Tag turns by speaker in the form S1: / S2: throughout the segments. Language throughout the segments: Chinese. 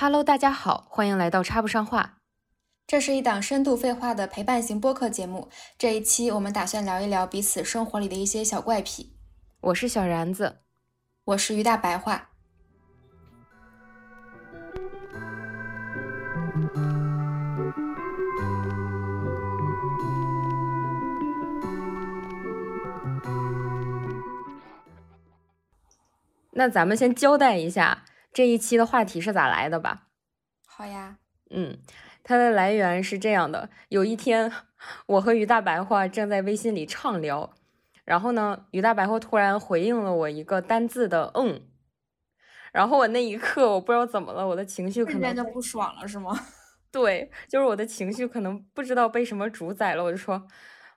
S1: Hello，大家好，欢迎来到插不上话。
S2: 这是一档深度废话的陪伴型播客节目。这一期我们打算聊一聊彼此生活里的一些小怪癖。
S1: 我是小然子，
S2: 我是于大白话。
S1: 那咱们先交代一下这一期的话题是咋来的吧。
S2: 好呀，
S1: 嗯，它的来源是这样的：有一天，我和于大白话正在微信里畅聊，然后呢，于大白话突然回应了我一个单字的“嗯”，然后我那一刻我不知道怎么了，我的情绪可能
S2: 就不爽了，是吗？
S1: 对，就是我的情绪可能不知道被什么主宰了，我就说，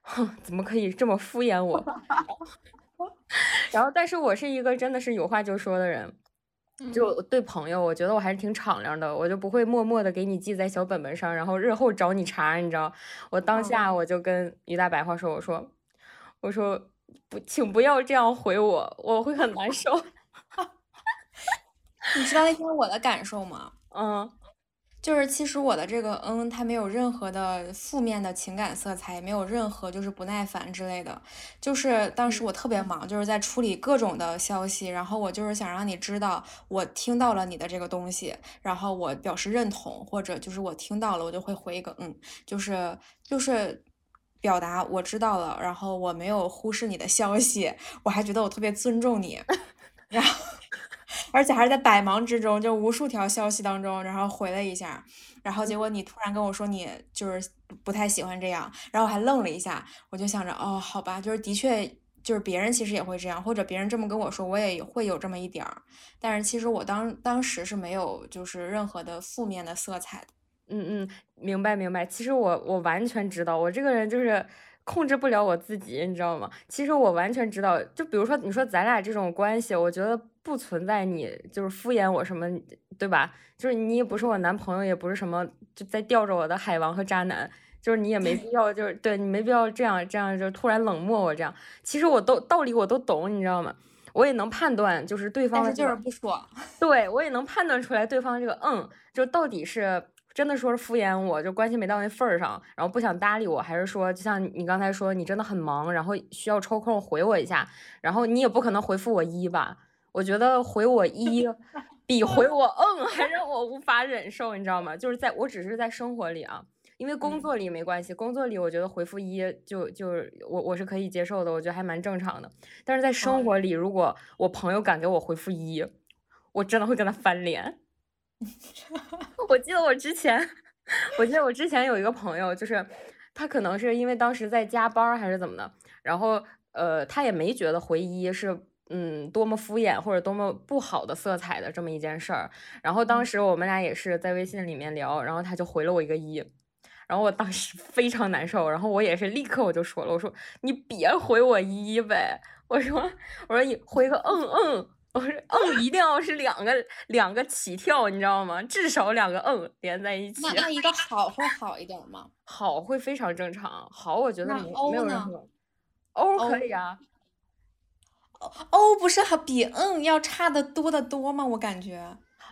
S1: 哼，怎么可以这么敷衍我？然后，但是我是一个真的是有话就说的人，就对朋友，我觉得我还是挺敞亮的，我就不会默默的给你记在小本本上，然后日后找你茬，你知道？我当下我就跟于大白话说，我说，我说不，请不要这样回我，我会很难受。
S2: 你知道那天我的感受吗？
S1: 嗯。
S2: 就是其实我的这个嗯，它没有任何的负面的情感色彩，也没有任何就是不耐烦之类的。就是当时我特别忙，就是在处理各种的消息，然后我就是想让你知道我听到了你的这个东西，然后我表示认同，或者就是我听到了，我就会回一个嗯，就是就是表达我知道了，然后我没有忽视你的消息，我还觉得我特别尊重你，然后。而且还是在百忙之中，就无数条消息当中，然后回了一下，然后结果你突然跟我说你就是不太喜欢这样，然后我还愣了一下，我就想着哦，好吧，就是的确就是别人其实也会这样，或者别人这么跟我说，我也会有这么一点儿，但是其实我当当时是没有就是任何的负面的色彩的。
S1: 嗯嗯，明白明白，其实我我完全知道，我这个人就是。控制不了我自己，你知道吗？其实我完全知道，就比如说你说咱俩这种关系，我觉得不存在你就是敷衍我什么，对吧？就是你也不是我男朋友，也不是什么就在吊着我的海王和渣男，就是你也没必要，就是对你没必要这样这样就突然冷漠我这样。其实我都道理我都懂，你知道吗？我也能判断，就是对方，
S2: 就是不爽。
S1: 对我也能判断出来对方这个嗯，就到底是。真的说是敷衍我，就关系没到那份儿上，然后不想搭理我，还是说就像你刚才说，你真的很忙，然后需要抽空回我一下，然后你也不可能回复我一吧？我觉得回我一 比回我嗯还让我无法忍受，你知道吗？就是在我只是在生活里啊，因为工作里没关系，工作里我觉得回复一就就我我是可以接受的，我觉得还蛮正常的。但是在生活里，如果我朋友敢给我回复一，我真的会跟他翻脸。我记得我之前，我记得我之前有一个朋友，就是他可能是因为当时在加班还是怎么的，然后呃，他也没觉得回一是嗯多么敷衍或者多么不好的色彩的这么一件事儿。然后当时我们俩也是在微信里面聊，然后他就回了我一个一，然后我当时 非常难受，然后我也是立刻我就说了，我说你别回我一呗，我说我说你回个嗯嗯。我说嗯，一定要是两个两个起跳，你知道吗？至少两个嗯连在一起。
S2: 那那一个 好会好一点吗？
S1: 好会非常正常。好，我觉得没没有任何。欧可以啊。
S2: 欧不是还比嗯要差的多的多吗？我感觉。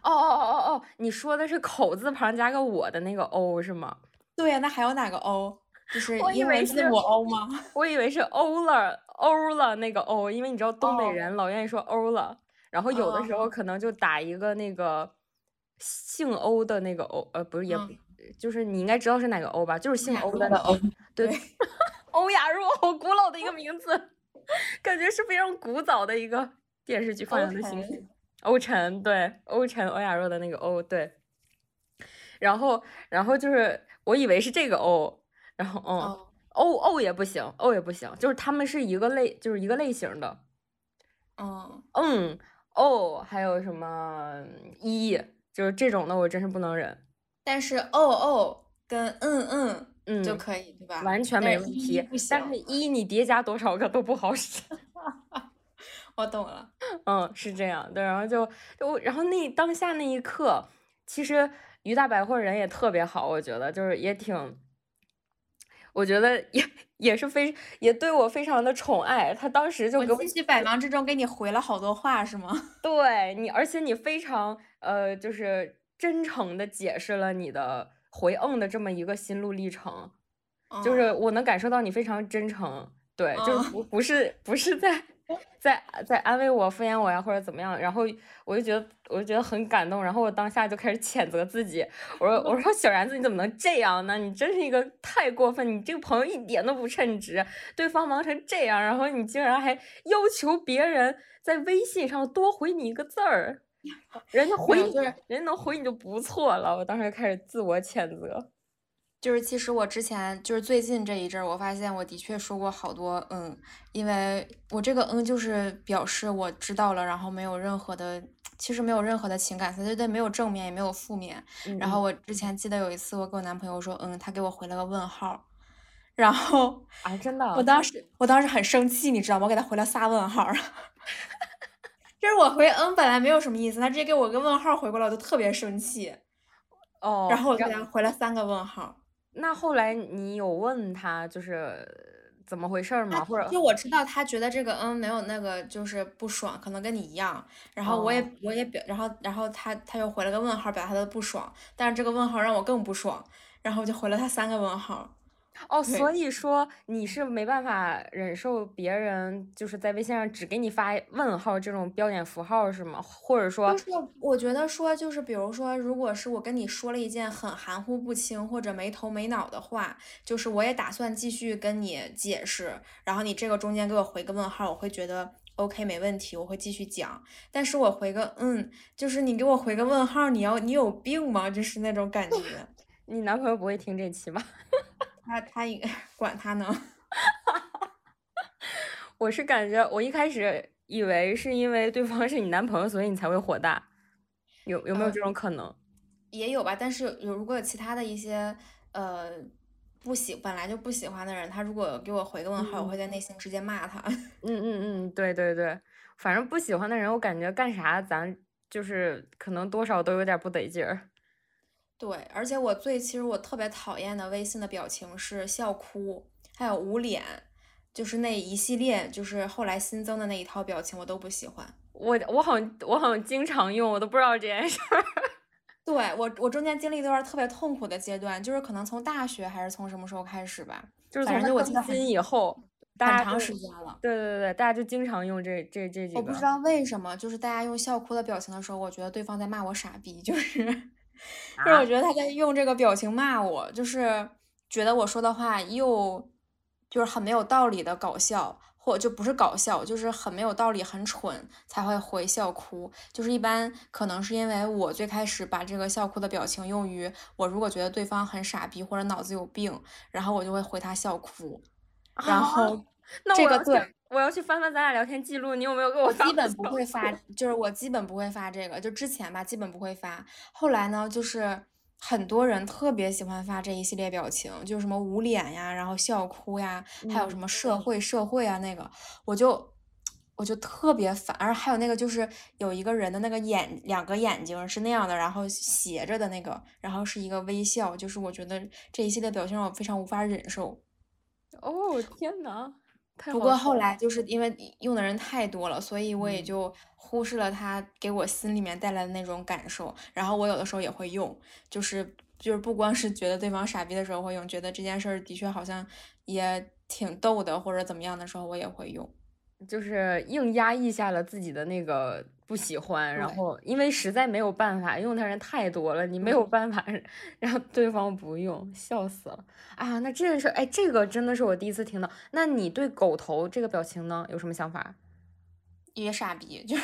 S1: 哦哦哦哦哦，你说的是口字旁加个我的那个欧是吗？
S2: 对呀，那还有哪个欧？就是英文字母欧吗？
S1: 我以为是欧了欧了那个欧，因为你知道东北人老愿意说欧了。然后有的时候可能就打一个那个姓欧的那个欧，呃，不是，也就是你应该知道是哪个欧吧？就是姓欧的欧，对，欧雅若，好古老的一个名字，感觉是非常古早的一个电视剧放映的形式。欧辰，对，欧辰，欧雅若的那个欧，对。然后，然后就是我以为是这个欧，然后，嗯，欧欧也不行，欧也不行，就是他们是一个类，就是一个类型的。
S2: 嗯
S1: 嗯。哦，还有什么一，就是这种的，我真是不能忍。
S2: 但是哦哦跟嗯嗯
S1: 嗯
S2: 就可以，对吧？
S1: 完全没问题。但是一你叠加多少个都不好使。
S2: 我懂了。
S1: 嗯，是这样的。然后就就然后那当下那一刻，其实于大百货人也特别好，我觉得就是也挺。我觉得也也是非也对我非常的宠爱，他当时就给我
S2: 在百忙之中给你回了好多话是吗？
S1: 对你，而且你非常呃就是真诚的解释了你的回嗯的这么一个心路历程，就是我能感受到你非常真诚，对，就是不不是不是在。在在安慰我、敷衍我呀，或者怎么样，然后我就觉得，我就觉得很感动，然后我当下就开始谴责自己，我说我说小然子你怎么能这样呢？你真是一个太过分，你这个朋友一点都不称职，对方忙成这样，然后你竟然还要求别人在微信上多回你一个字儿，人家回你，人家能回你就不错了。我当时就开始自我谴责。
S2: 就是其实我之前就是最近这一阵儿，我发现我的确说过好多嗯，因为我这个嗯就是表示我知道了，然后没有任何的，其实没有任何的情感色，对对，没有正面也没有负面。然后我之前记得有一次我跟我男朋友说嗯，他给我回了个问号，然后
S1: 啊真的，
S2: 我当时我当时很生气，你知道吗？我给他回了仨问号，就是我回嗯本来没有什么意思，他直接给我个问号回过来，我就特别生气。
S1: 哦，
S2: 然后我给他回了三个问号。
S1: 那后来你有问他就是怎么回事吗？或者
S2: 就我知道他觉得这个嗯没有那个就是不爽，可能跟你一样。然后我也我也表，然后然后他他又回了个问号，表达他的不爽。但是这个问号让我更不爽，然后我就回了他三个问号。
S1: 哦，所以说你是没办法忍受别人就是在微信上只给你发问号这种标点符号是吗？或者说，
S2: 就是我觉得说就是比如说，如果是我跟你说了一件很含糊不清或者没头没脑的话，就是我也打算继续跟你解释，然后你这个中间给我回个问号，我会觉得 OK 没问题，我会继续讲。但是我回个嗯，就是你给我回个问号，你要你有病吗？就是那种感觉。
S1: 你男朋友不会听这期吧？
S2: 他他应该 管他呢，
S1: 我是感觉我一开始以为是因为对方是你男朋友，所以你才会火大，有有没有这种可能？
S2: 也有吧，但是有如果有其他的一些呃不喜本来就不喜欢的人，他如果给我回个问号，我会在内心直接骂他。
S1: 嗯嗯嗯，对对对，反正不喜欢的人，我感觉干啥咱就是可能多少都有点不得劲儿。
S2: 对，而且我最其实我特别讨厌的微信的表情是笑哭，还有捂脸，就是那一系列，就是后来新增的那一套表情，我都不喜欢。
S1: 我我好像我好像经常用，我都不知道这件事儿。
S2: 对我我中间经历一段特别痛苦的阶段，就是可能从大学还是从什么时候开始吧，
S1: 就是从
S2: 我更
S1: 新以后，很
S2: 长时间了。
S1: 对对对，大家就经常用这这这几个。
S2: 我不知道为什么，就是大家用笑哭的表情的时候，我觉得对方在骂我傻逼，就是。就是我觉得他在用这个表情骂我，就是觉得我说的话又就是很没有道理的搞笑，或就不是搞笑，就是很没有道理、很蠢才会回笑哭。就是一般可能是因为我最开始把这个笑哭的表情用于我如果觉得对方很傻逼或者脑子有病，然后我就会回他笑哭。然后这个对。
S1: 我要去翻翻咱俩聊天记录，你有没有给我
S2: 发？基本不会发，就是我基本不会发这个，就之前吧，基本不会发。后来呢，就是很多人特别喜欢发这一系列表情，就是什么捂脸呀，然后笑哭呀，还有什么社会社会啊那个，我就我就特别烦。而还有那个就是有一个人的那个眼，两个眼睛是那样的，然后斜着的那个，然后是一个微笑，就是我觉得这一系列表情让我非常无法忍受。
S1: 哦天呐！
S2: 不过后来就是因为用的人太多了，所以我也就忽视了它给我心里面带来的那种感受。然后我有的时候也会用，就是就是不光是觉得对方傻逼的时候会用，觉得这件事儿的确好像也挺逗的或者怎么样的时候，我也会用。
S1: 就是硬压抑下了自己的那个不喜欢，然后因为实在没有办法，用的人太多了，你没有办法 让对方不用，笑死了啊！那这件事，哎，这个真的是我第一次听到。那你对狗头这个表情呢，有什么想法？
S2: 也傻逼，就是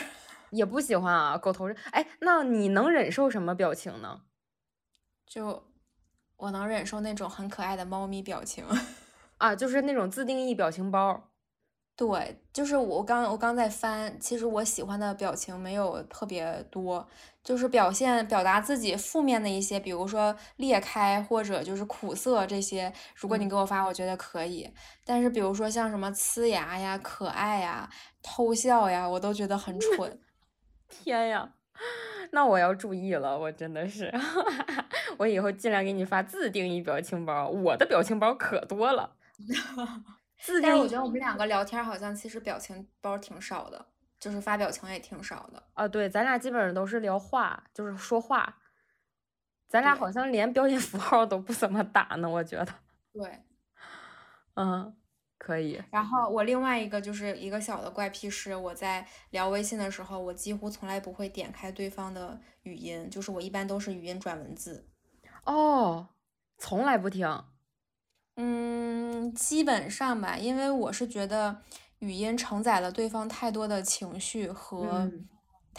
S1: 也不喜欢啊。狗头，哎，那你能忍受什么表情呢？
S2: 就我能忍受那种很可爱的猫咪表情
S1: 啊，就是那种自定义表情包。
S2: 对，就是我刚我刚在翻，其实我喜欢的表情没有特别多，就是表现表达自己负面的一些，比如说裂开或者就是苦涩这些，如果你给我发，我觉得可以。但是比如说像什么呲牙呀、可爱呀、偷笑呀，我都觉得很蠢。
S1: 天呀，那我要注意了，我真的是，我以后尽量给你发自定义表情包，我的表情包可多了。
S2: 但是我觉得我们两个聊天好像其实表情包挺少的，就是发表情也挺少的
S1: 啊。对，咱俩基本上都是聊话，就是说话。咱俩好像连标点符号都不怎么打呢，我觉得。
S2: 对。
S1: 嗯，可以。
S2: 然后我另外一个就是一个小的怪癖是，我在聊微信的时候，我几乎从来不会点开对方的语音，就是我一般都是语音转文字。
S1: 哦，从来不听。
S2: 嗯，基本上吧，因为我是觉得语音承载了对方太多的情绪和
S1: 嗯。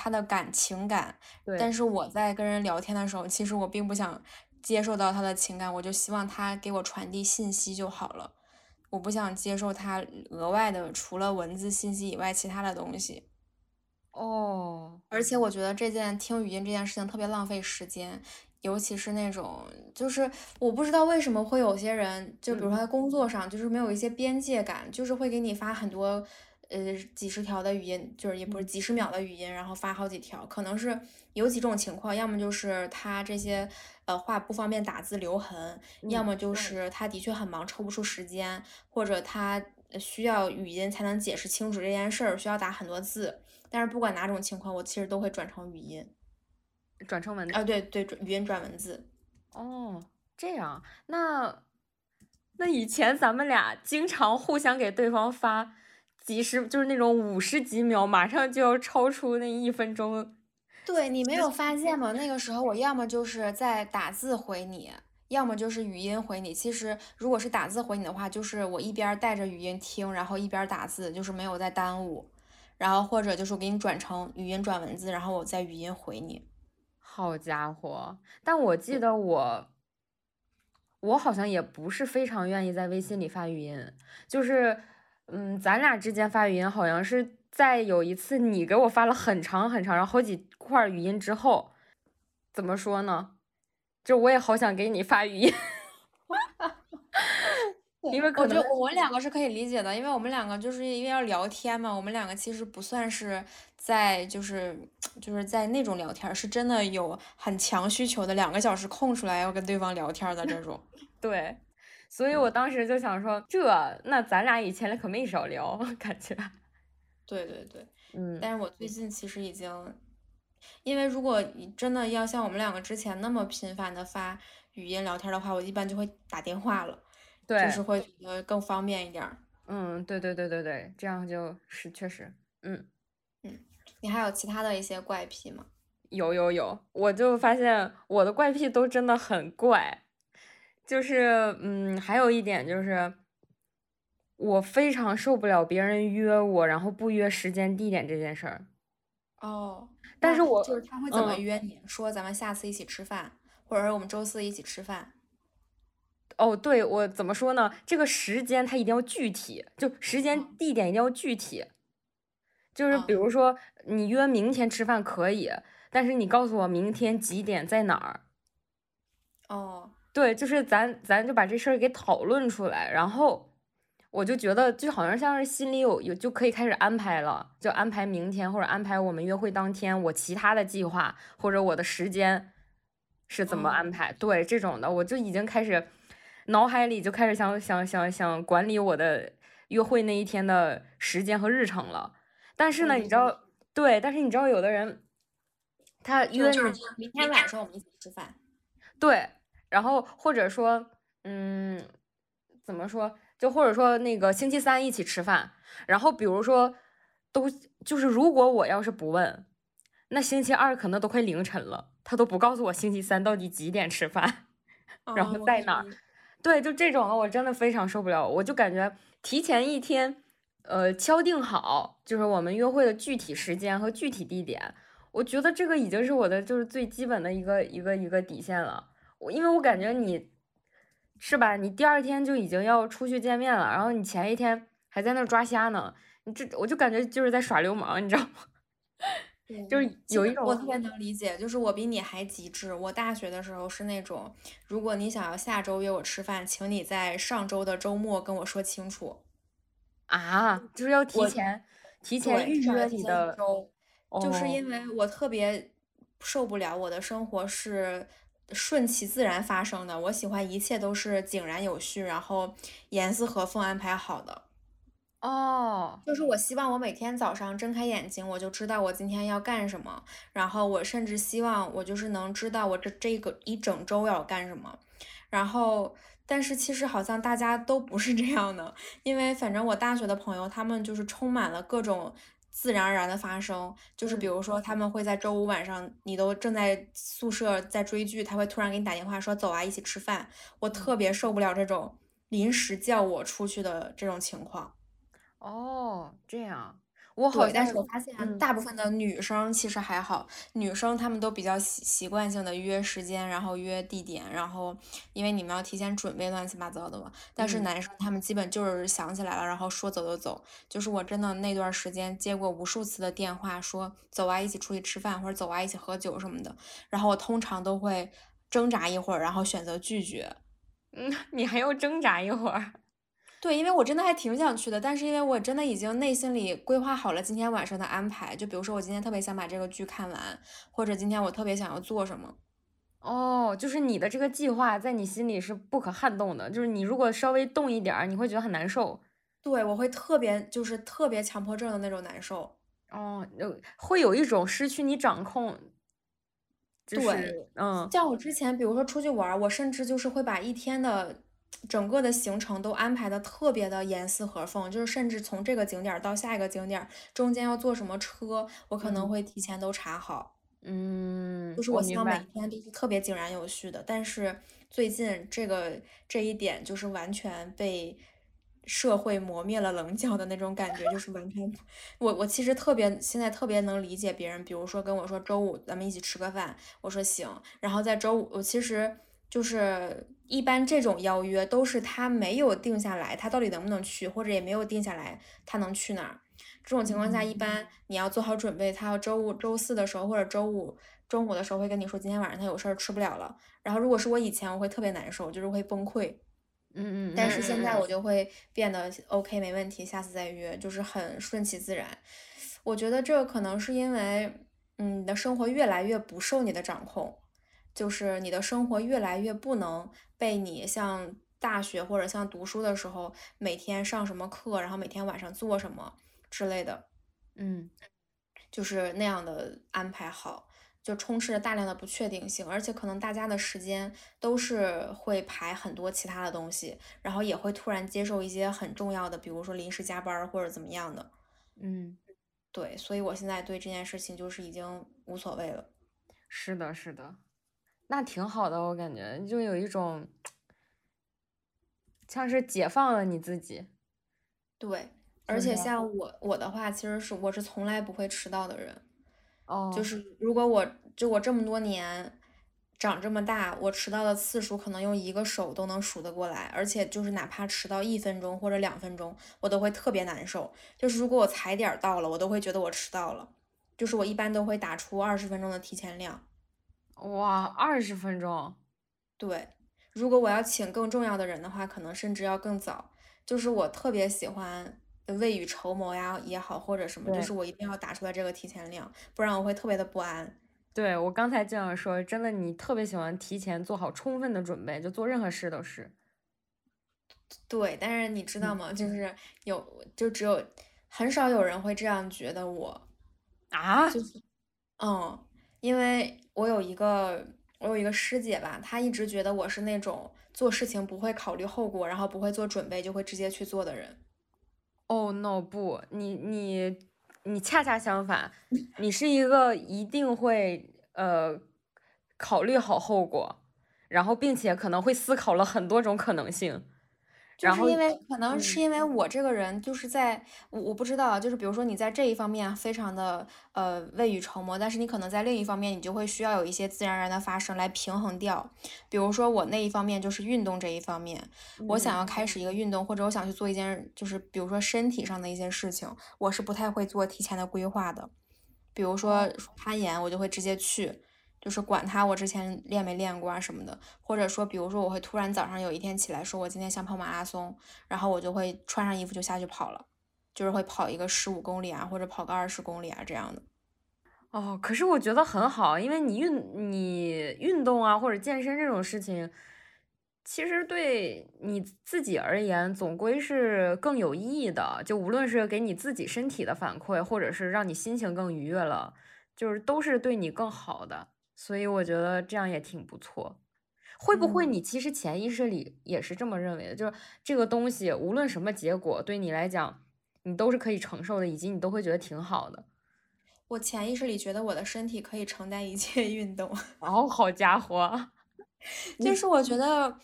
S2: 他的感情感，但
S1: 对，
S2: 是我在跟人聊天的时候，其实我并不想接受到他的情感，我就希望他给我传递信息就好了，我不想接受他额外的除了文字信息以外其他的东西。
S1: 哦，
S2: 而且我觉得这件听语音这件事情特别浪费时间，尤其是那种就是我不知道为什么会有些人，就比如说
S1: 嗯
S2: 在工作上，就是没有一些边界感，就是会给你发很多呃几十条的语音，就是也不是
S1: 嗯
S2: 几十秒的语音，然后发好几条，可能是有几种情况，要么就是他这些呃话不方便打字留痕，要
S1: 嗯
S2: 么就是他的确很忙抽不出时间，或者他呃需要语音才能解释清楚这件事儿，需要打很多字。但是不管哪种情况，我其实都会转成语音。
S1: 转成文字。
S2: 啊，对对，转语音转文字。
S1: 哦，这样，那那以前咱们俩经常互相给对方发几十，就是那种五十几秒，马上就要超出那一分钟。
S2: 对你没有发现吗？那个时候我要么就是在打字回你，要么就是语音回你。其实如果是打字回你的话，就是我一边带着语音听，然后一边打字，就是没有在耽误。然后或者就是我给你转成语音转文字，然后我再语音回你。
S1: 好家伙！但我记得我，我好像也不是非常愿意在微信里发语音，就是，嗯，咱俩之间发语音好像是在有一次你给我发了很长很长，然后好几块语音之后，怎么说呢？就我也好想给你发语音，因为
S2: 我觉得我们两个是可以理解的，因为我们两个就是因为要聊天嘛，我们两个其实不算是在就是就是在那种聊天儿，是真的有很强需求的，两个小时空出来要跟对方聊天儿的这种。
S1: 对，所以我。当时就想说，这那咱俩以前可没少聊，感觉，
S2: 对对对，
S1: 嗯
S2: 但是我最近其实已经，因为如果你真的要像我们两个之前那么频繁的发语音聊天的话，我一般就会打电话了，就，是会觉得更方便一点儿。
S1: 嗯，对对对对对，这样就是确实，嗯嗯。
S2: 你还有其他的一些怪癖吗？
S1: 有有有，我就发现我的怪癖都真的很怪，就是嗯，还有一点就是，我非常受不了别人约我，然后不约时间地点这件事儿。
S2: 哦，
S1: 但是我
S2: 就是他会怎么
S1: 嗯
S2: 约你？说咱们下次一起吃饭，或者是我们周四一起吃饭。
S1: 哦，对，我怎么说呢？这个时间它一定要具体，就时间
S2: 嗯
S1: 地点一定要具体。就是比
S2: 嗯
S1: 如说，你约明天吃饭可以，但是你告诉我明天几点在哪儿。
S2: 哦，
S1: 对，就是咱咱就把这事儿给讨论出来，然后我就觉得就好像像是心里有有就可以开始安排了，就安排明天或者安排我们约会当天我其他的计划或者我的时间是怎么安
S2: 哦
S1: 排。对这种的，我就已经开始脑海里就开始想想想想管理我的约会那一天的时间和日程了。但是呢，你知道，对，但是你知道有的人他约
S2: 就是
S1: 你
S2: 明天晚上我们一起吃饭。
S1: 对，然后或者说，嗯，怎么说？就或者说那个星期三一起吃饭，然后比如说都就是如果我要是不问，那星期二可能都快凌晨了，他都不告诉我星期三到底几点吃饭，然
S2: 哦
S1: 后在哪儿？对，就这种的我真的非常受不了，我就感觉提前一天，呃，敲定好就是我们约会的具体时间和具体地点，我觉得这个已经是我的就是最基本的一个一个一个底线了。我因为我感觉你是吧，你第二天就已经要出去见面了，然后你前一天还在那抓瞎呢，你这我就感觉就是在耍流氓，你知道吗？
S2: 对
S1: 就是有一种
S2: 我特别能理解，就是我比你还极致。我大学的时候是那种，如果你想要下周约我吃饭，请你在上周的周末跟我说清楚。
S1: 啊，就是要提前提前，预约你的，
S2: 周，就是
S1: 哦
S2: 因为我特别受不了我的生活是顺其自然发生的，我喜欢一切都是井然有序，然后严丝合缝安排好的。
S1: 哦，
S2: 就是我希望我每天早上睁开眼睛，我就知道我今天要干什么，然后我甚至希望我就是能知道我这这个一整周要干什么，然后但是其实好像大家都不是这样的，因为反正我大学的朋友他们就是充满了各种自然而然的发生，就是比如说他们会在周五晚上，你都正在宿舍在追剧，他会突然给你打电话说走啊，一起吃饭，我特别受不了这种临时叫我出去的这种情况。
S1: 哦，这样，我好
S2: 对，但，是我发现
S1: 嗯
S2: 大部分的女生其实还好，女生她们都比较习习惯性的约时间，然后约地点，然后因为你们要提前准备乱七八糟的嘛。但是
S1: 嗯，
S2: 男生他们基本就是想起来了，然后说走就走。就是我真的那段时间接过无数次的电话，说走啊，一起出去吃饭，或者走啊，一起喝酒什么的。然后我通常都会挣扎一会儿，然后选择拒绝。
S1: 嗯，你还要挣扎一会儿。
S2: 对，因为我真的还挺想去的，但是因为我真的已经内心里规划好了今天晚上的安排，就比如说我今天特别想把这个剧看完，或者今天我特别想要做什么。
S1: 哦，就是你的这个计划在你心里是不可撼动的，就是你如果稍微动一点儿，你会觉得很难受。
S2: 对，我会特别就是特别强迫症的那种难受。
S1: 哦，有会有一种失去你掌控，就
S2: 对，
S1: 嗯
S2: 像我之前比如说出去玩儿，我甚至就是会把一天的整个的行程都安排的特别的严丝合缝，就是甚至从这个景点儿到下一个景点儿中间要坐什么车，我可能
S1: 嗯
S2: 会提前都查好。
S1: 嗯，
S2: 就是我希望每一。天都是特别井然有序的，但是最近这个这一点就是完全被社会磨灭了棱角的那种感觉，就是完全，我我其实特别现在特别能理解别人，比如说跟我说周五咱们一起吃个饭，我说行，然后在周五我其实就是一般这种邀约都是他没有定下来，他到底能不能去，或者也没有定下来他能去哪儿。这种情况下，一
S1: 嗯
S2: 般你要做好准备，他要周五、周四的时候或者周五中午的时候会跟你说，今天晚上他有事儿吃不了了。然后如果是我以前，我会特别难受，就是会崩溃。
S1: 嗯嗯嗯
S2: 但是现在我就会变得 OK，没问题，下次再约，就是很顺其自然。我觉得这可能是因为，嗯，你的生活越来越不受你的掌控，就是你的生活越来越不能被你像大学或者像读书的时候，每天上什么课，然后每天晚上做什么之类的。
S1: 嗯
S2: 就是那样的安排好，就充斥着大量的不确定性，而且可能大家的时间都是会排很多其他的东西，然后也会突然接受一些很重要的，比如说临时加班儿或者怎么样的。
S1: 嗯，
S2: 对，所以我现在对这件事情就是已经无所谓了。
S1: 是的，是的，那挺好的，我感觉就有一种像是解放了你自己，
S2: 对，而且？像我我的话，其实是我是从来不会迟到的人。哦就
S1: 哦，
S2: 是如果我就我这么多年长这么大，我迟到的次数可能用一个手都能数得过来，而且就是哪怕迟到一分钟或者两分钟，我都会特别难受。就是如果我踩点儿到了，我都会觉得我迟到了。就是我一般都会打出二十分钟的提前量。
S1: 哇，二十分钟，
S2: 对，如果我要请更重要的人的话，可能甚至要更早。就是我特别喜欢未雨绸缪呀也好，或者什么，就。是我一定要打出来这个提前量，不然我会特别的不安。
S1: 对，我刚才这样说，真的，你特别喜欢提前做好充分的准备，就做任何事都是。
S2: 对，但是你知道
S1: 嗯
S2: 吗？就是有，就只有很少有人会这样觉得我，
S1: 啊，
S2: 就是，嗯，因为我有一个，我有一个师姐吧，她一直觉得我是那种做事情不会考虑后果，然后不会做准备就会直接去做的人。
S1: 哦 no，不，你你你恰恰相反，你是一个一定会呃考虑好后果，然后并且可能会思考了很多种可能性，
S2: 就是因为可能是
S1: 嗯
S2: 因为我这个人就是在我我不知道啊，就是比如说你在这一方面非常的呃未雨绸缪，但是你可能在另一方面你就会需要有一些自然而然的发生来平衡掉。比如说我那一方面就是运动这一方面，我想
S1: 嗯
S2: 要开始一个运动，或者我想去做一件就是比如说身体上的一些事情，我是不太会做提前的规划的。比如说攀岩，我就会直接去。就是管他我之前练没练过啊什么的，或者说，比如说我会突然早上有一天起来说，我今天想跑马拉松，然后我就会穿上衣服就下去跑了，就是会跑一个十五公里啊，或者跑个二十公里啊这样的。
S1: 哦，可是我觉得很好，因为你运你运动啊或者健身这种事情，其实对你自己而言，总归是更有意义的。就无论是给你自己身体的反馈，或者是让你心情更愉悦了，就是都是对你更好的。所以我觉得这样也挺不错。会不会你其实潜意识里也是这么认为的？就是这个东西无论什么结果，对你来讲，你都是可以承受的，以及你都会觉得挺好的。
S2: 我潜意识里觉得我的身体可以承担一切运动。
S1: 哦，好家伙！
S2: 就是我觉得。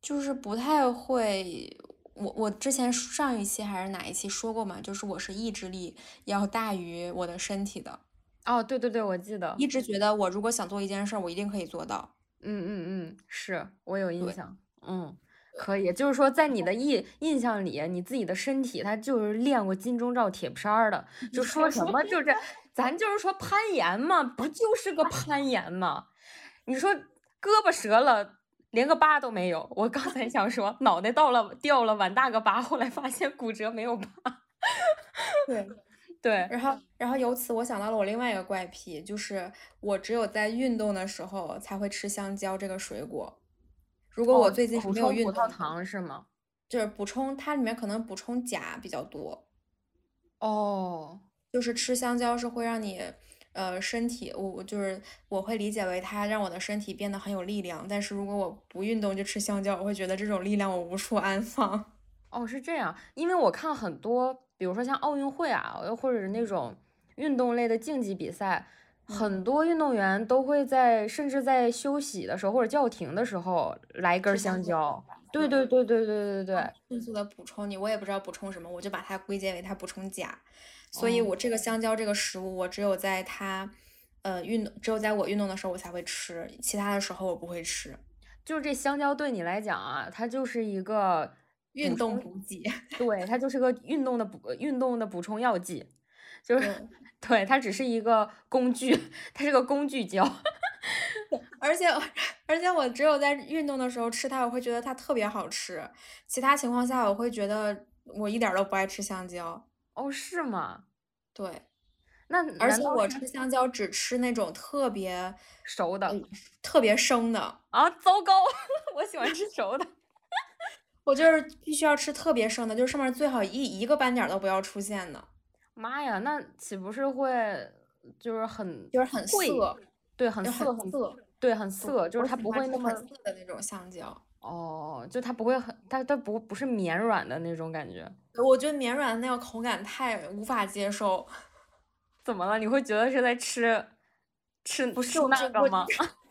S2: 就是不太会，我我之前上一期还是哪一期说过嘛？就是我是意志力要大于我的身体的。
S1: 哦，对对对，我记得。
S2: 一直觉得我如果想做一件事儿，我一定可以做到。
S1: 嗯嗯嗯，是我有印象。嗯，可以。就是说，在你的印印象里，你自己的身体它就是练过金钟罩铁布衫的。就说什么就是，咱就是说攀岩嘛，不就是个攀岩嘛？你说胳膊折了。连个疤都没有，我刚才想说脑袋到了掉了碗大个疤，后来发现骨折没有疤。
S2: 对
S1: 对，
S2: 然后然后由此我想到了我另外一个怪癖，就是我只有在运动的时候才会吃香蕉这个水果。如果我最近没有运动，
S1: 葡萄糖是吗？
S2: 就是补充它里面可能补充钾比较多。
S1: 哦，
S2: 就是吃香蕉是会让你。呃，身体我我就是我会理解为它让我的身体变得很有力量，但是如果我不运动就吃香蕉，我会觉得这种力量我无处安放。
S1: 哦，是这样，因为我看很多，比如说像奥运会啊，又或者是那种运动类的竞技比赛，很多运动员都会在甚至在休息的时候或者叫停的时候来一根香蕉。对对对对对对对，
S2: 迅速的补充你，我也不知道补充什么，我就把它归结为它补充钾。所以，我这个香蕉这个食物，我只有在它，呃，运动，只有在我运动的时候我才会吃，其他的时候我不会吃。
S1: 就是这香蕉对你来讲啊，它就是一个
S2: 运动补剂，
S1: 对，它就是个运动的补运动的补充药剂，就是 对，它只是一个工具，它是个工具胶。
S2: 而且而且我只有在运动的时候吃它，我会觉得它特别好吃，其他情况下我会觉得我一点都不爱吃香蕉。
S1: 哦，是吗？
S2: 对，
S1: 那
S2: 而且我吃香蕉只吃那种特别
S1: 熟的，
S2: 特别生的
S1: 啊！糟糕，我喜欢吃熟的，
S2: 我就是必须要吃特别生的，就是上面最好一一个斑点都不要出现的。
S1: 妈呀，那岂不是会就是很
S2: 就是很涩？
S1: 对，很
S2: 涩，
S1: 很涩，对，很涩，就是它不会那么
S2: 涩的那种香蕉。
S1: 哦，就它不会很，它它不不是绵软的那种感觉。
S2: 我觉得绵软的那个口感太无法接受，
S1: 怎么了？你会觉得是在吃吃
S2: 不是
S1: 那个吗？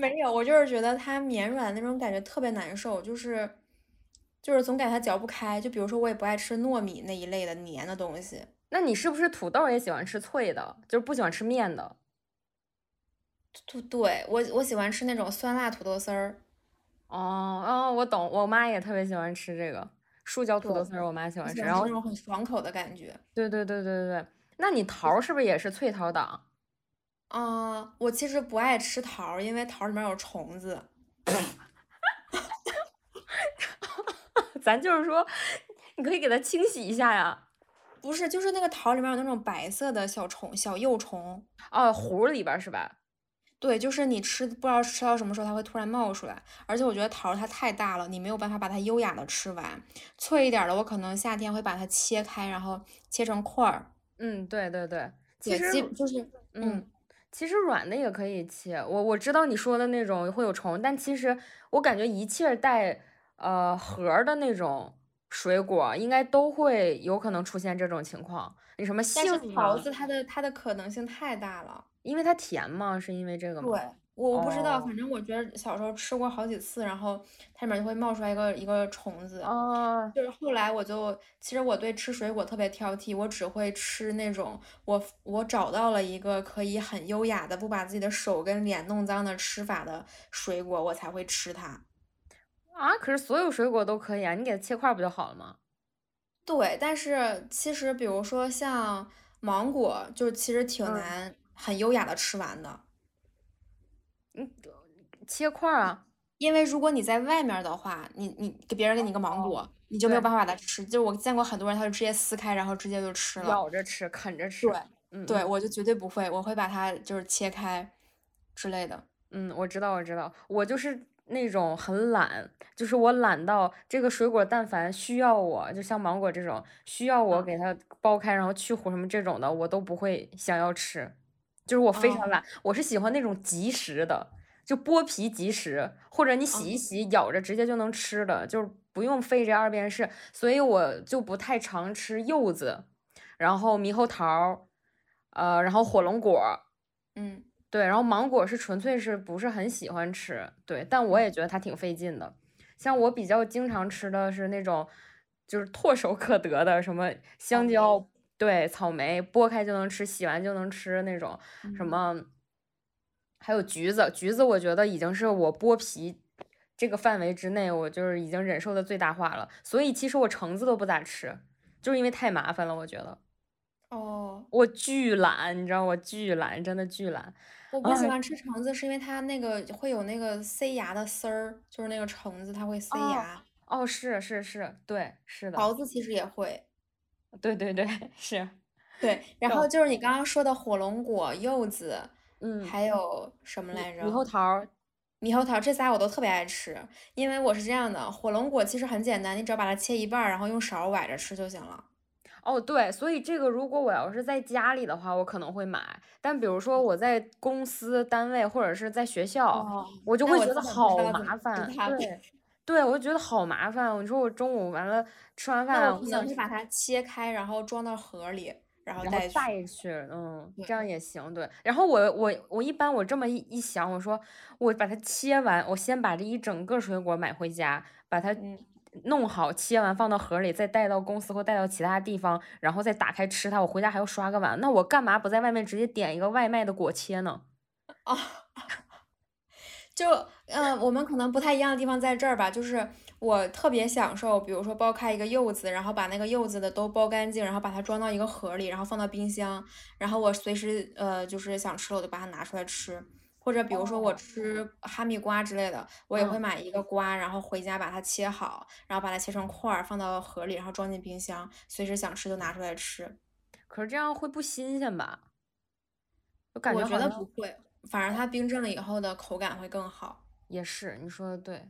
S2: 没有，我就是觉得它绵软那种感觉特别难受，就是就是总感觉它嚼不开。就比如说，我也不爱吃糯米那一类的黏的东西。
S1: 那你是不是土豆也喜欢吃脆的？就是不喜欢吃面的？
S2: 对，对我我喜欢吃那种酸辣土豆丝儿。
S1: 哦哦，我懂，我妈也特别喜欢吃这个。树椒土豆丝儿，我妈喜欢吃，然后
S2: 那种很爽口的感觉。
S1: 对对对对对那你桃是不是也是脆桃党？
S2: 啊，我其实不爱吃桃，因为桃里面有虫子。
S1: 咱就是说，你可以给它清洗一下呀。
S2: 不是，就是那个桃里面有那种白色的小虫、小幼虫。
S1: 哦，核里边是吧？
S2: 对，就是你吃不知道吃到什么时候它会突然冒出来，而且我觉得桃它太大了，你没有办法把它优雅的吃完。脆一点的，我可能夏天会把它切开，然后切成块儿。
S1: 嗯，对对对，
S2: 其
S1: 实
S2: 就是嗯，
S1: 其实软的也可以切。我我知道你说的那种会有虫，但其实我感觉一切带呃核的那种水果，应该都会有可能出现这种情况。你什么杏
S2: 桃子，它的它的可能性太大了。
S1: 因为它甜嘛？是因为这个吗？
S2: 对，我我不知道，反正我觉得小时候吃过好几次，然后它里面就会冒出来一个一个虫子。
S1: 哦。
S2: 就是后来我就，其实我对吃水果特别挑剔，我只会吃那种我我找到了一个可以很优雅的不把自己的手跟脸弄脏的吃法的水果，我才会吃它。
S1: 啊？可是所有水果都可以啊，你给它切块不就好了吗？
S2: 对，但是其实比如说像芒果，就其实挺难。很优雅的吃完的，
S1: 嗯，切块啊，
S2: 因为如果你在外面的话，你你给别人给你个芒果，你就没有办法把它吃。就是我见过很多人，他就直接撕开，然后直接就吃了，
S1: 咬着吃，啃着吃。
S2: 对，对我就绝对不会，我会把它就是切开之类的。
S1: 嗯，我知道，我知道，我就是那种很懒，就是我懒到这个水果，但凡需要我，就像芒果这种需要我给它剥开，然后去核什么这种的，我都不会想要吃。就是我非常懒，我是喜欢那种即食的，就剥皮即食，或者你洗一洗，咬着直接就能吃的，就是不用费这二遍事。所以我就不太常吃柚子，然后猕猴桃，呃，然后火龙果，
S2: 嗯。
S1: 对，然后芒果是纯粹是不是很喜欢吃，对，但我也觉得它挺费劲的。像我比较经常吃的是那种，就是唾手可得的，什么香蕉，对，草莓，剥开就能吃，洗完就能吃那种，什么，还有橘子，橘子我觉得已经是我剥皮这个范围之内，我就是已经忍受的最大化了。所以其实我橙子都不咋吃，就是因为太麻烦了，我觉得。
S2: 哦，
S1: 我巨懒，你知道我巨懒，真的巨懒。
S2: 我不喜欢吃橙子，是因为它那个会有那个塞牙的丝儿，就是那个橙子它会塞牙。
S1: 哦，是是是，对，是的。
S2: 桃子其实也会。
S1: 对对对，是。
S2: 对，然后就是你刚刚说的火龙果、柚子，
S1: 嗯，
S2: 还有什么来着？
S1: 猕猴桃。
S2: 猕猴桃这仨我都特别爱吃，因为我是这样的，火龙果其实很简单，你只要把它切一半，然后用勺崴着吃就行了。
S1: 哦，对，所以这个如果我要是在家里的话，我可能会买。但比如说我在公司、单位或者是在学校，我就会觉得好麻烦。对，对我就觉得好麻烦。你说我中午完了吃完饭，
S2: 我想去把它切开，然后装到盒里，然后
S1: 带去。嗯，这样也行。对，然后我我我一般我这么一一想，我说我把它切完，我先把这一整个水果买回家，把它。弄好，切完放到盒里，再带到公司或带到其他地方，然后再打开吃它。我回家还要刷个碗，那我干嘛不在外面直接点一个外卖的果切呢？
S2: 啊 就嗯，我们可能不太一样的地方在这儿吧，就是我特别享受，比如说剥开一个柚子，然后把那个柚子的都剥干净，然后把它装到一个盒里，然后放到冰箱，然后我随时呃就是想吃了我就把它拿出来吃。或者比如说我吃哈密瓜之类的，我也会买一个瓜，然后回家把它切好，然后把它切成块儿，放到盒里，然后装进冰箱，随时想吃就拿出来吃。
S1: 可是这样会不新鲜吧？
S2: 我
S1: 感觉
S2: 我觉得不会，反而它冰镇了以后的口感会更好。
S1: 也是，你说的对。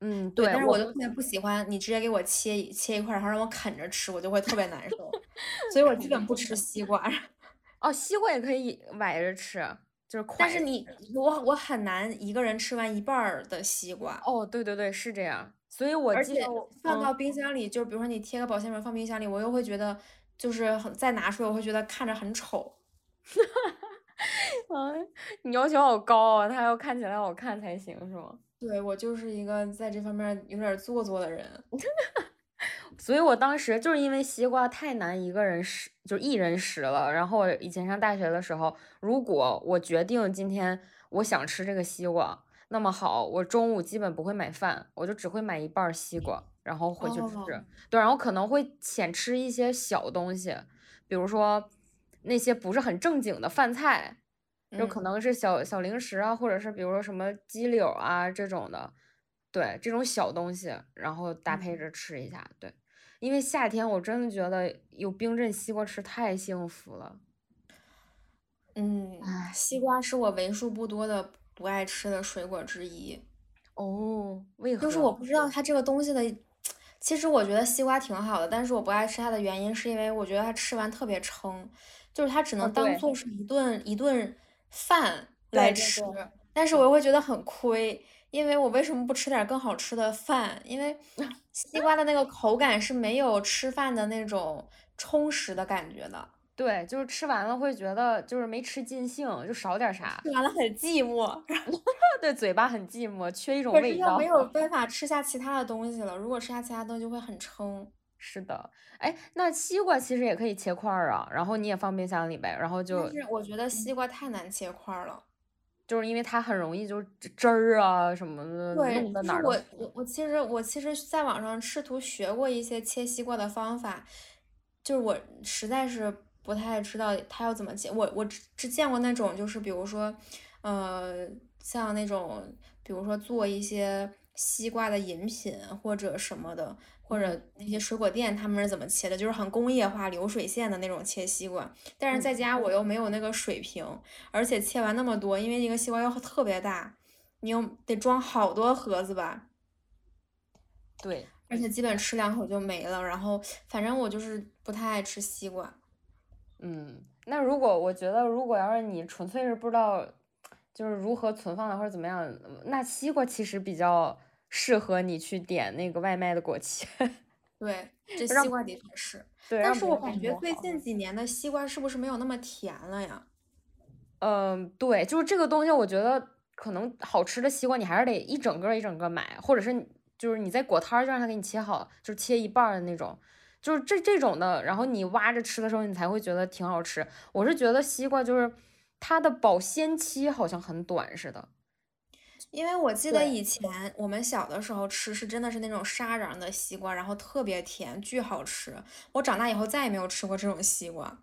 S1: 嗯，
S2: 对。但是我
S1: 就
S2: 特别不喜欢你直接给我切切一块，然后让我啃着吃，我就会特别难受。所以我基本不吃西瓜。
S1: 哦，西瓜也可以崴着吃。就是，
S2: 但是你我我很难一个人吃完一半儿的西瓜。
S1: 哦，对对对，是这样。所以我
S2: 而且放到冰箱里，就是比如说你贴个保鲜膜放冰箱里，我又会觉得就是很再拿出来，我会觉得看着很丑。
S1: 嗯，你要求好高啊，他要看起来好看才行，是吗？
S2: 对，我就是一个在这方面有点做作的人。
S1: 所以我当时就是因为西瓜太难一个人食，就一人食了。然后我以前上大学的时候，如果我决定今天我想吃这个西瓜，那么好，我中午基本不会买饭，我就只会买一半西瓜，然后回去吃。对，然后可能会浅吃一些小东西，比如说那些不是很正经的饭菜，就可能是小小零食啊，或者是比如说什么鸡柳啊这种的，对，这种小东西，然后搭配着吃一下，对。因为夏天，我真的觉得有冰镇西瓜吃太幸福了。
S2: 嗯，西瓜是我为数不多的不爱吃的水果之一。
S1: 哦，为何？
S2: 就是我不知道它这个东西的。其实我觉得西瓜挺好的，但是我不爱吃它的原因是因为我觉得它吃完特别撑，就是它只能当做是一顿一顿饭来吃，但是我又会觉得很亏。因为我为什么不吃点更好吃的饭？因为 西瓜的那个口感是没有吃饭的那种充实的感觉的。
S1: 对，就是吃完了会觉得就是没吃尽兴，就少点啥。
S2: 吃完了很寂寞，
S1: 对，嘴巴很寂寞，缺一种味道。
S2: 没有办法吃下其他的东西了。如果吃下其他东西就会很撑。
S1: 是的，哎，那西瓜其实也可以切块儿啊，然后你也放冰箱里呗，然后就。
S2: 但是我觉得西瓜太难切块了。
S1: 就是因为它很容易就是汁儿啊什么的弄到哪儿
S2: 我我我其实我其实在网上试图学过一些切西瓜的方法，就是我实在是不太知道它要怎么切。我我只只见过那种就是比如说，呃，像那种比如说做一些西瓜的饮品或者什么的。或者那些水果店他们是怎么切的？就是很工业化、流水线的那种切西瓜。但是在家我又没有那个水平，而且切完那么多，因为一个西瓜又特别大，你又得装好多盒子吧？
S1: 对，
S2: 而且基本吃两口就没了。然后反正我就是不太爱吃西瓜。
S1: 嗯，那如果我觉得，如果要是你纯粹是不知道就是如何存放的或者怎么样，那西瓜其实比较适合你去点那个外卖的果切。
S2: 对，这西瓜的确是。
S1: 对，
S2: 但是我感觉最近几年的西瓜是不是没有那么甜了呀？
S1: 嗯，对，就是这个东西，我觉得可能好吃的西瓜你还是得一整个一整个买，或者是就是你在果摊儿就让他给你切好，就切一半的那种，就是这这种的，然后你挖着吃的时候，你才会觉得挺好吃。我是觉得西瓜就是它的保鲜期好像很短似的。
S2: 因为我记得以前我们小的时候吃是真的是那种沙瓤的西瓜，然后特别甜，巨好吃。我长大以后再也没有吃过这种西瓜。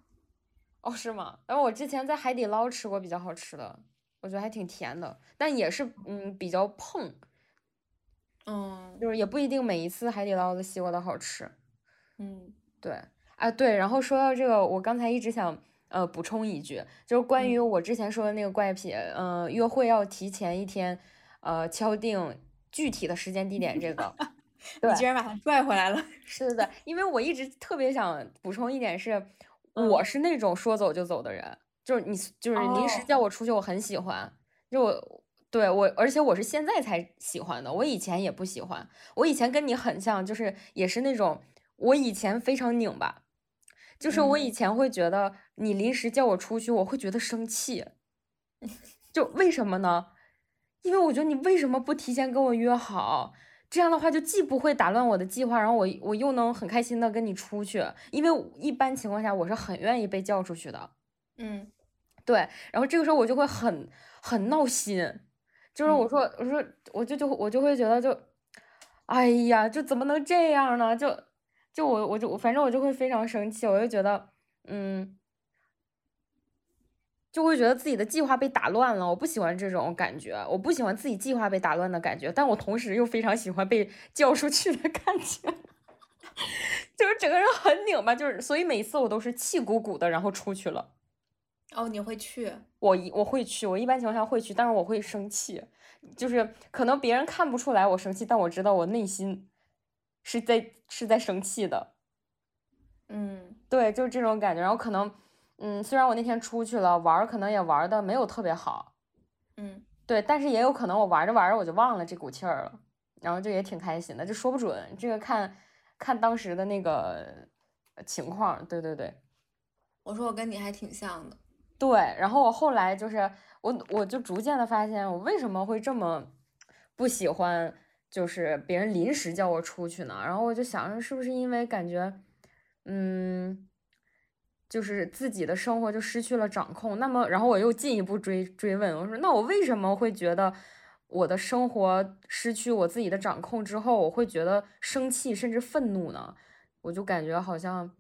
S1: 哦，是吗？然后我之前在海底捞吃过比较好吃的，我觉得还挺甜的，但也是嗯比较碰。
S2: 嗯，
S1: 就是也不一定每一次海底捞的西瓜都好吃。
S2: 嗯，
S1: 对，啊对，然后说到这个，我刚才一直想。呃，补充一句，就是关于我之前说的那个怪癖，嗯，约会要提前一天，呃，敲定具体的时间地点，这个，
S2: 你居然把他拽回来了，
S1: 是的，因为我一直特别想补充一点是，我是那种说走就走的人，就是你就是临时叫我出去，我很喜欢，就我对我，而且我是现在才喜欢的，我以前也不喜欢，我以前跟你很像，就是也是那种，我以前非常拧巴。就是我以前会觉得你临时叫我出去，我会觉得生气。就为什么呢？因为我觉得你为什么不提前跟我约好？这样的话就既不会打乱我的计划，然后我我又能很开心的跟你出去。因为一般情况下我是很愿意被叫出去的。
S2: 嗯，
S1: 对。然后这个时候我就会很很闹心，就是我说我说我就就我就会觉得就，哎呀，就怎么能这样呢？就。就我，我就反正我就会非常生气，我就觉得，嗯，就会觉得自己的计划被打乱了。我不喜欢这种感觉，我不喜欢自己计划被打乱的感觉，但我同时又非常喜欢被叫出去的感觉，就是整个人很拧巴，就是所以每次我都是气鼓鼓的，然后出去了。
S2: 哦，你会去？
S1: 我一我会去，我一般情况下会去，但是我会生气，就是可能别人看不出来我生气，但我知道我内心。是在是在生气的，
S2: 嗯，
S1: 对，就是这种感觉。然后可能，嗯，虽然我那天出去了玩，可能也玩的没有特别好，
S2: 嗯，
S1: 对，但是也有可能我玩着玩着我就忘了这股气儿了，然后就也挺开心的，就说不准，这个看看当时的那个情况。对对对，
S2: 我说我跟你还挺像的，
S1: 对。然后我后来就是我我就逐渐的发现，我为什么会这么不喜欢。就是别人临时叫我出去呢，然后我就想着是不是因为感觉，嗯，就是自己的生活就失去了掌控。那么，然后我又进一步追追问，我说那我为什么会觉得我的生活失去我自己的掌控之后，我会觉得生气甚至愤怒呢？我就感觉好像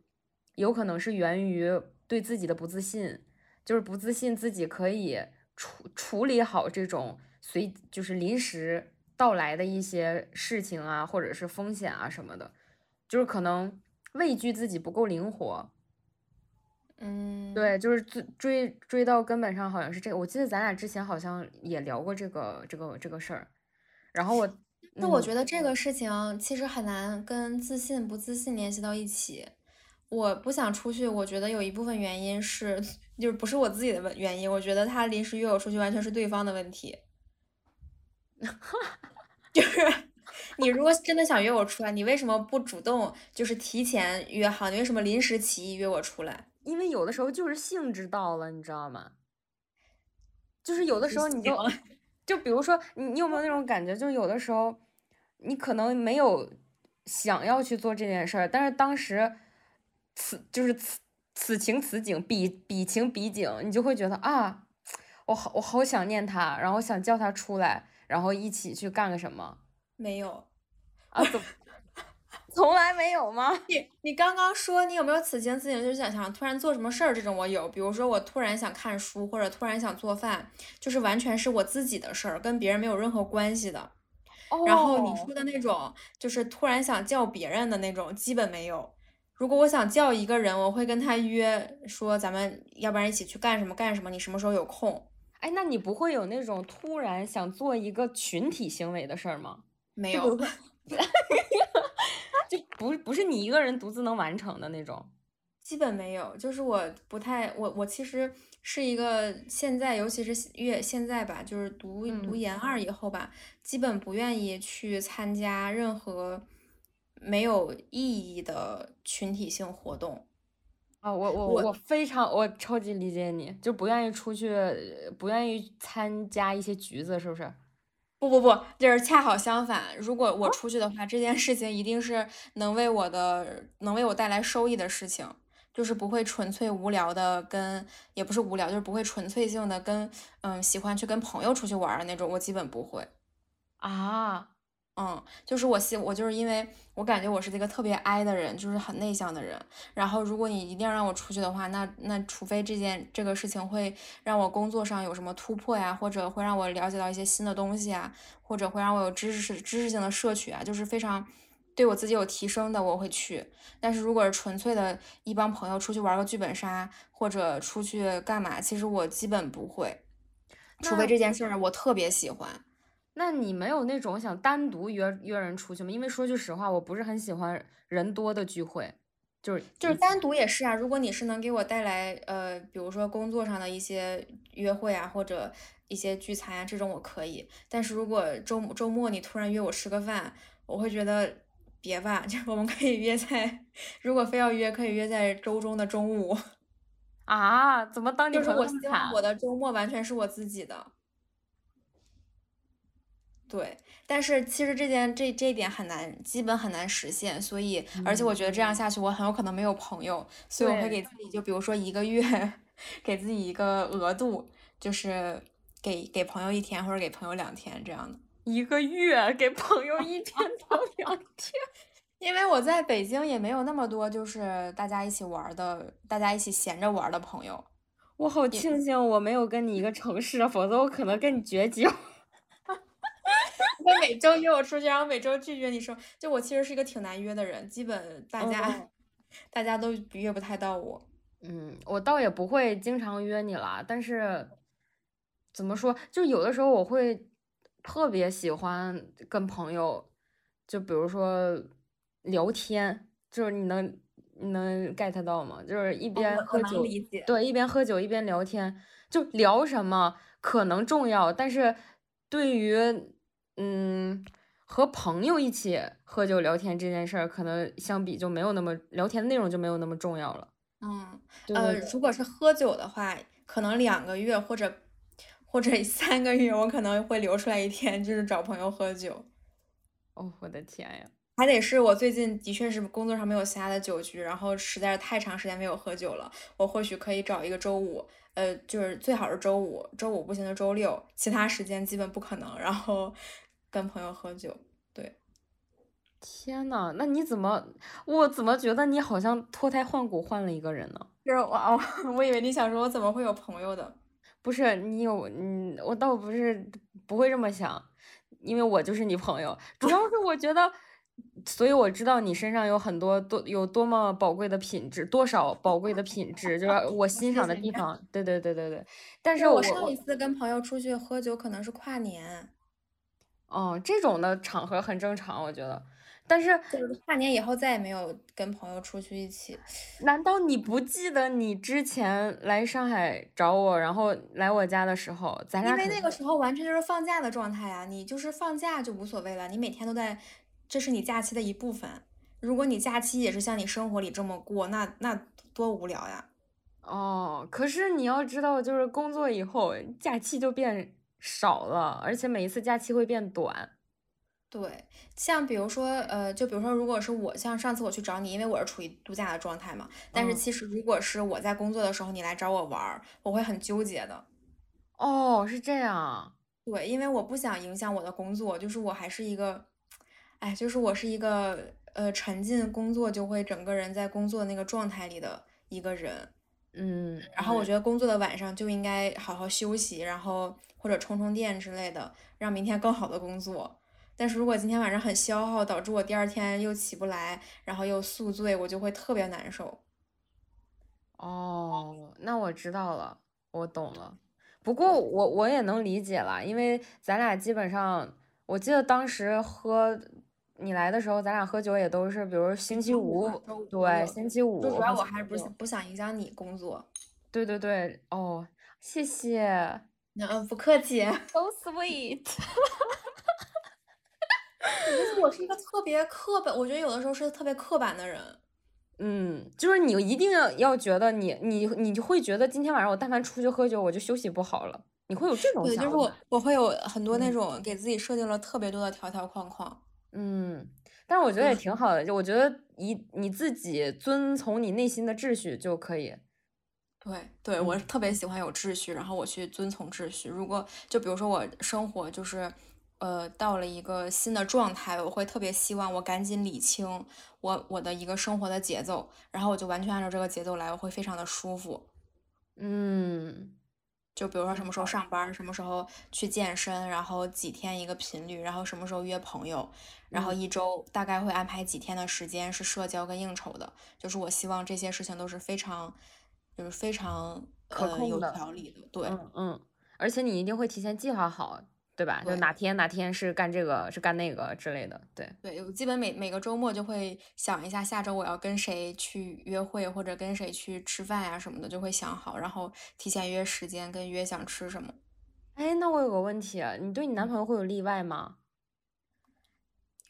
S1: 有可能是源于对自己的不自信，就是不自信自己可以处处理好这种随就是临时。到来的一些事情啊，或者是风险啊什么的，就是可能畏惧自己不够灵活。
S2: 嗯，
S1: 对，就是追追追到根本上，好像是这个。我记得咱俩之前好像也聊过这个这个这个事儿。然后我，
S2: 那我觉得这个事情其实很难跟自信不自信联系到一起。我不想出去，我觉得有一部分原因是，就是不是我自己的问原因。我觉得他临时约我出去，完全是对方的问题。就是你如果真的想约我出来，你为什么不主动？就是提前约好，你为什么临时起意约我出来？
S1: 因为有的时候就是兴致到了，你知道吗？就是有的时候你就 就比如说你你有没有那种感觉？就是有的时候你可能没有想要去做这件事儿，但是当时此就是此此情此景，彼彼情彼景，你就会觉得啊，我好我好想念他，然后想叫他出来。然后一起去干个什么？
S2: 没有
S1: 啊？怎么从来没有吗？
S2: 你你刚刚说你有没有此情此景，就是想想突然做什么事儿？这种我有，比如说我突然想看书，或者突然想做饭，就是完全是我自己的事儿，跟别人没有任何关系的。然后你说的那种，就是突然想叫别人的那种，基本没有。如果我想叫一个人，我会跟他约说，咱们要不然一起去干什么干什么？你什么时候有空？
S1: 哎，那你不会有那种突然想做一个群体行为的事儿吗？
S2: 没有，
S1: 就不不是你一个人独自能完成的那种。
S2: 基本没有，就是我不太我我其实是一个现在，尤其是越现在吧，就是读读研二以后吧，基本不愿意去参加任何没有意义的群体性活动。
S1: 啊，我我我非常我超级理解你，就不愿意出去，不愿意参加一些局子，是不是？
S2: 不不不，就是恰好相反。如果我出去的话，这件事情一定是能为我的能为我带来收益的事情。就是不会纯粹无聊的跟，也不是无聊，就是不会纯粹性的跟，嗯，喜欢去跟朋友出去玩的那种，我基本不会。
S1: 啊，
S2: 嗯，就是我希我就是因为我感觉我是一个特别 I 的人，就是很内向的人。然后如果你一定要让我出去的话，那那除非这件这个事情会让我工作上有什么突破呀，或者会让我了解到一些新的东西啊，或者会让我有知识知识性的摄取啊，就是非常。对我自己有提升的，我会去。但是如果是纯粹的一帮朋友出去玩个剧本杀，或者出去干嘛，其实我基本不会。除非这件事儿我特别喜欢。
S1: 那你没有那种想单独约约人出去吗？因为说句实话，我不是很喜欢人多的聚会，就是
S2: 就是单独也是啊。如果你是能给我带来呃，比如说工作上的一些约会啊，或者一些聚餐啊，这种我可以。但是如果周周末你突然约我吃个饭，我会觉得。别吧，就 我们可以约在，如果非要约，可以约在周中的中午。
S1: 啊？怎么当你
S2: 就是我希望我的周末完全是我自己的。对，但是其实这件这这一点很难，基本很难实现。所以，而且我觉得这样下去，我很有可能没有朋友。所以我会给自己，就比如说一个月，给自己一个额度，就是给给朋友一天或者给朋友两天这样的。
S1: 一个月给朋友一天 到两天，
S2: 因为我在北京也没有那么多，就是大家一起玩的，大家一起闲着玩的朋友。
S1: 我好庆幸我没有跟你一个城市，否则我可能跟你绝交。
S2: 你每周约我出去，然后每周拒绝你说，就我其实是一个挺难约的人，基本大家 大家都约不太到我。
S1: 嗯，我倒也不会经常约你了，但是怎么说，就有的时候我会。特别喜欢跟朋友，就比如说聊天，就是你能你能 get 到吗？就是一边喝酒，对，一边喝酒一边聊天，就聊什么可能重要，但是对于嗯和朋友一起喝酒聊天这件事儿，可能相比就没有那么聊天的内容就没有那么重要了。
S2: 嗯，呃，如果是喝酒的话，可能两个月或者。或者 三个月，我可能会留出来一天，就是找朋友喝酒。
S1: 哦，我的天呀！
S2: 还得是我最近的确是工作上没有其他的酒局，然后实在是太长时间没有喝酒了。我或许可以找一个周五，呃，就是最好是周五，周五不行就周六，其他时间基本不可能。然后跟朋友喝酒。对，
S1: 天呐，那你怎么？我怎么觉得你好像脱胎换骨换了一个人呢？
S2: 就是我，我以为你想说，我怎么会有朋友的？
S1: 不是你有嗯，我倒不是不会这么想，因为我就是你朋友。主要是我觉得，所以我知道你身上有很多多有多么宝贵的品质，多少宝贵的品质，就是 我欣赏的地方。对对对对对。但是
S2: 我上一次跟朋友出去喝酒可能是跨年。
S1: 哦，这种的场合很正常，我觉得。但是
S2: 跨年以后再也没有跟朋友出去一起。
S1: 难道你不记得你之前来上海找我，然后来我家的时候，咱俩
S2: 因为那个时候完全就是放假的状态呀，你就是放假就无所谓了，你每天都在，这是你假期的一部分。如果你假期也是像你生活里这么过，那那多无聊呀。
S1: 哦，可是你要知道，就是工作以后假期就变少了，而且每一次假期会变短。
S2: 对，像比如说，呃，就比如说，如果是我像上次我去找你，因为我是处于度假的状态嘛。但是其实如果是我在工作的时候，你来找我玩儿，我会很纠结的。
S1: 哦，是这样。
S2: 对，因为我不想影响我的工作，就是我还是一个，哎，就是我是一个，呃，沉浸工作就会整个人在工作那个状态里的一个人。
S1: 嗯。
S2: 然后我觉得工作的晚上就应该好好休息，然后或者充充电之类的，让明天更好的工作。但是如果今天晚上很消耗，导致我第二天又起不来，然后又宿醉，我就会特别难受。
S1: 哦，那我知道了，我懂了。不过我我也能理解了，因为咱俩基本上，我记得当时喝你来的时候，咱俩喝酒也都是，比如星期五，对，星期五。
S2: 主要我还是不不想影响你工作。
S1: 对对对，哦，谢谢。
S2: 嗯，不客气。
S1: So sweet。
S2: 其实我是一个特别刻板，我觉得有的时候是特别刻板的人。
S1: 嗯，就是你一定要要觉得你你你就会觉得今天晚上我但凡出去喝酒，我就休息不好了。你会有这种
S2: 想法？对，就是我我会有很多那种给自己设定了特别多的条条框框。
S1: 嗯，但是我觉得也挺好的，就我觉得一你自己遵从你内心的秩序就可以。
S2: 对对，我特别喜欢有秩序，然后我去遵从秩序。如果就比如说我生活就是。呃，到了一个新的状态，我会特别希望我赶紧理清我我的一个生活的节奏，然后我就完全按照这个节奏来，我会非常的舒服。
S1: 嗯，
S2: 就比如说什么时候上班，什么时候去健身，然后几天一个频率，然后什么时候约朋友，然后一周大概会安排几天的时间是社交跟应酬的，就是我希望这些事情都是非常，就是非常
S1: 可控
S2: 有条理的。对，
S1: 嗯，而且你一定会提前计划好。对吧？就哪天哪天是干这个，是干那个之类的。对
S2: 对，我基本每每个周末就会想一下，下周我要跟谁去约会，或者跟谁去吃饭呀什么的，就会想好，然后提前约时间，跟约想吃什么。
S1: 哎，那我有个问题，你对你男朋友会有例外吗？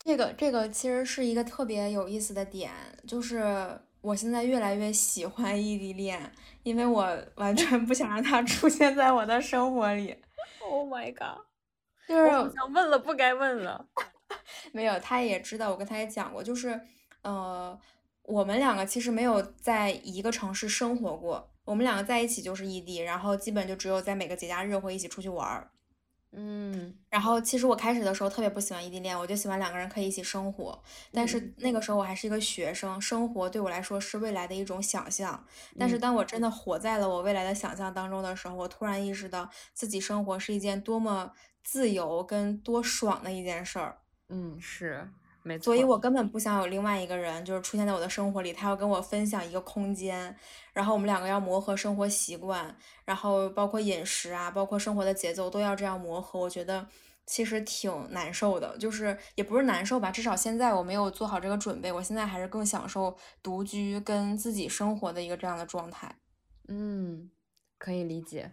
S2: 这个这个其实是一个特别有意思的点，就是我现在越来越喜欢异地恋，因为我完全不想让他出现在我的生活里。
S1: Oh my god！
S2: 就是
S1: 想问了，不该问了。
S2: 没有，他也知道，我跟他也讲过，就是，呃，我们两个其实没有在一个城市生活过，我们两个在一起就是异地，然后基本就只有在每个节假日会一起出去玩儿。
S1: 嗯，
S2: 然后其实我开始的时候特别不喜欢异地恋，我就喜欢两个人可以一起生活。但是那个时候我还是一个学生，生活对我来说是未来的一种想象。但是当我真的活在了我未来的想象当中的时候，我突然意识到自己生活是一件多么自由跟多爽的一件事儿。
S1: 嗯，是。没错，
S2: 所以我根本不想有另外一个人，就是出现在我的生活里，他要跟我分享一个空间，然后我们两个要磨合生活习惯，然后包括饮食啊，包括生活的节奏都要这样磨合。我觉得其实挺难受的，就是也不是难受吧，至少现在我没有做好这个准备，我现在还是更享受独居跟自己生活的一个这样的状态。
S1: 嗯，可以理解。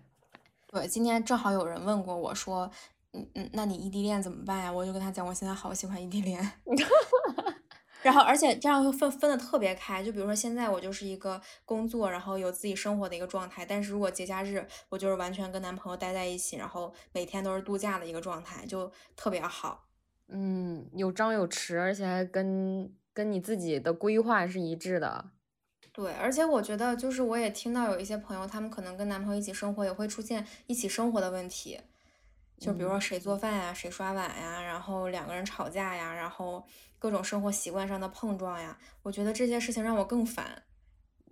S2: 对，今天正好有人问过我说。嗯嗯，那你异地恋怎么办呀？我就跟他讲，我现在好喜欢异地恋。然后，而且这样会分分的特别开。就比如说，现在我就是一个工作，然后有自己生活的一个状态。但是如果节假日，我就是完全跟男朋友待在一起，然后每天都是度假的一个状态，就特别好。
S1: 嗯，有张有弛，而且还跟跟你自己的规划是一致的。
S2: 对，而且我觉得，就是我也听到有一些朋友，他们可能跟男朋友一起生活，也会出现一起生活的问题。就比如说谁做饭呀，谁刷碗呀，然后两个人吵架呀，然后各种生活习惯上的碰撞呀，我觉得这些事情让我更烦。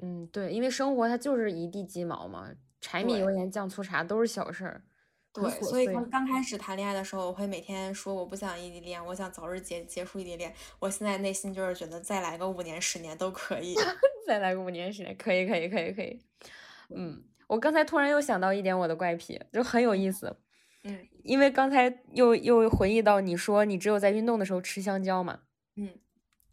S1: 嗯，对，因为生活它就是一地鸡毛嘛，柴米油盐酱醋茶都是小事儿。
S2: 对，所以刚刚开始谈恋爱的时候，我会每天说我不想异地恋，我想早日结结束异地恋。我现在内心就是觉得再来个五年十年都可以，
S1: 再来个五年十年可以可以可以可以。嗯，我刚才突然又想到一点我的怪癖，就很有意思。
S2: 嗯，
S1: 因为刚才又又回忆到你说你只有在运动的时候吃香蕉嘛，
S2: 嗯，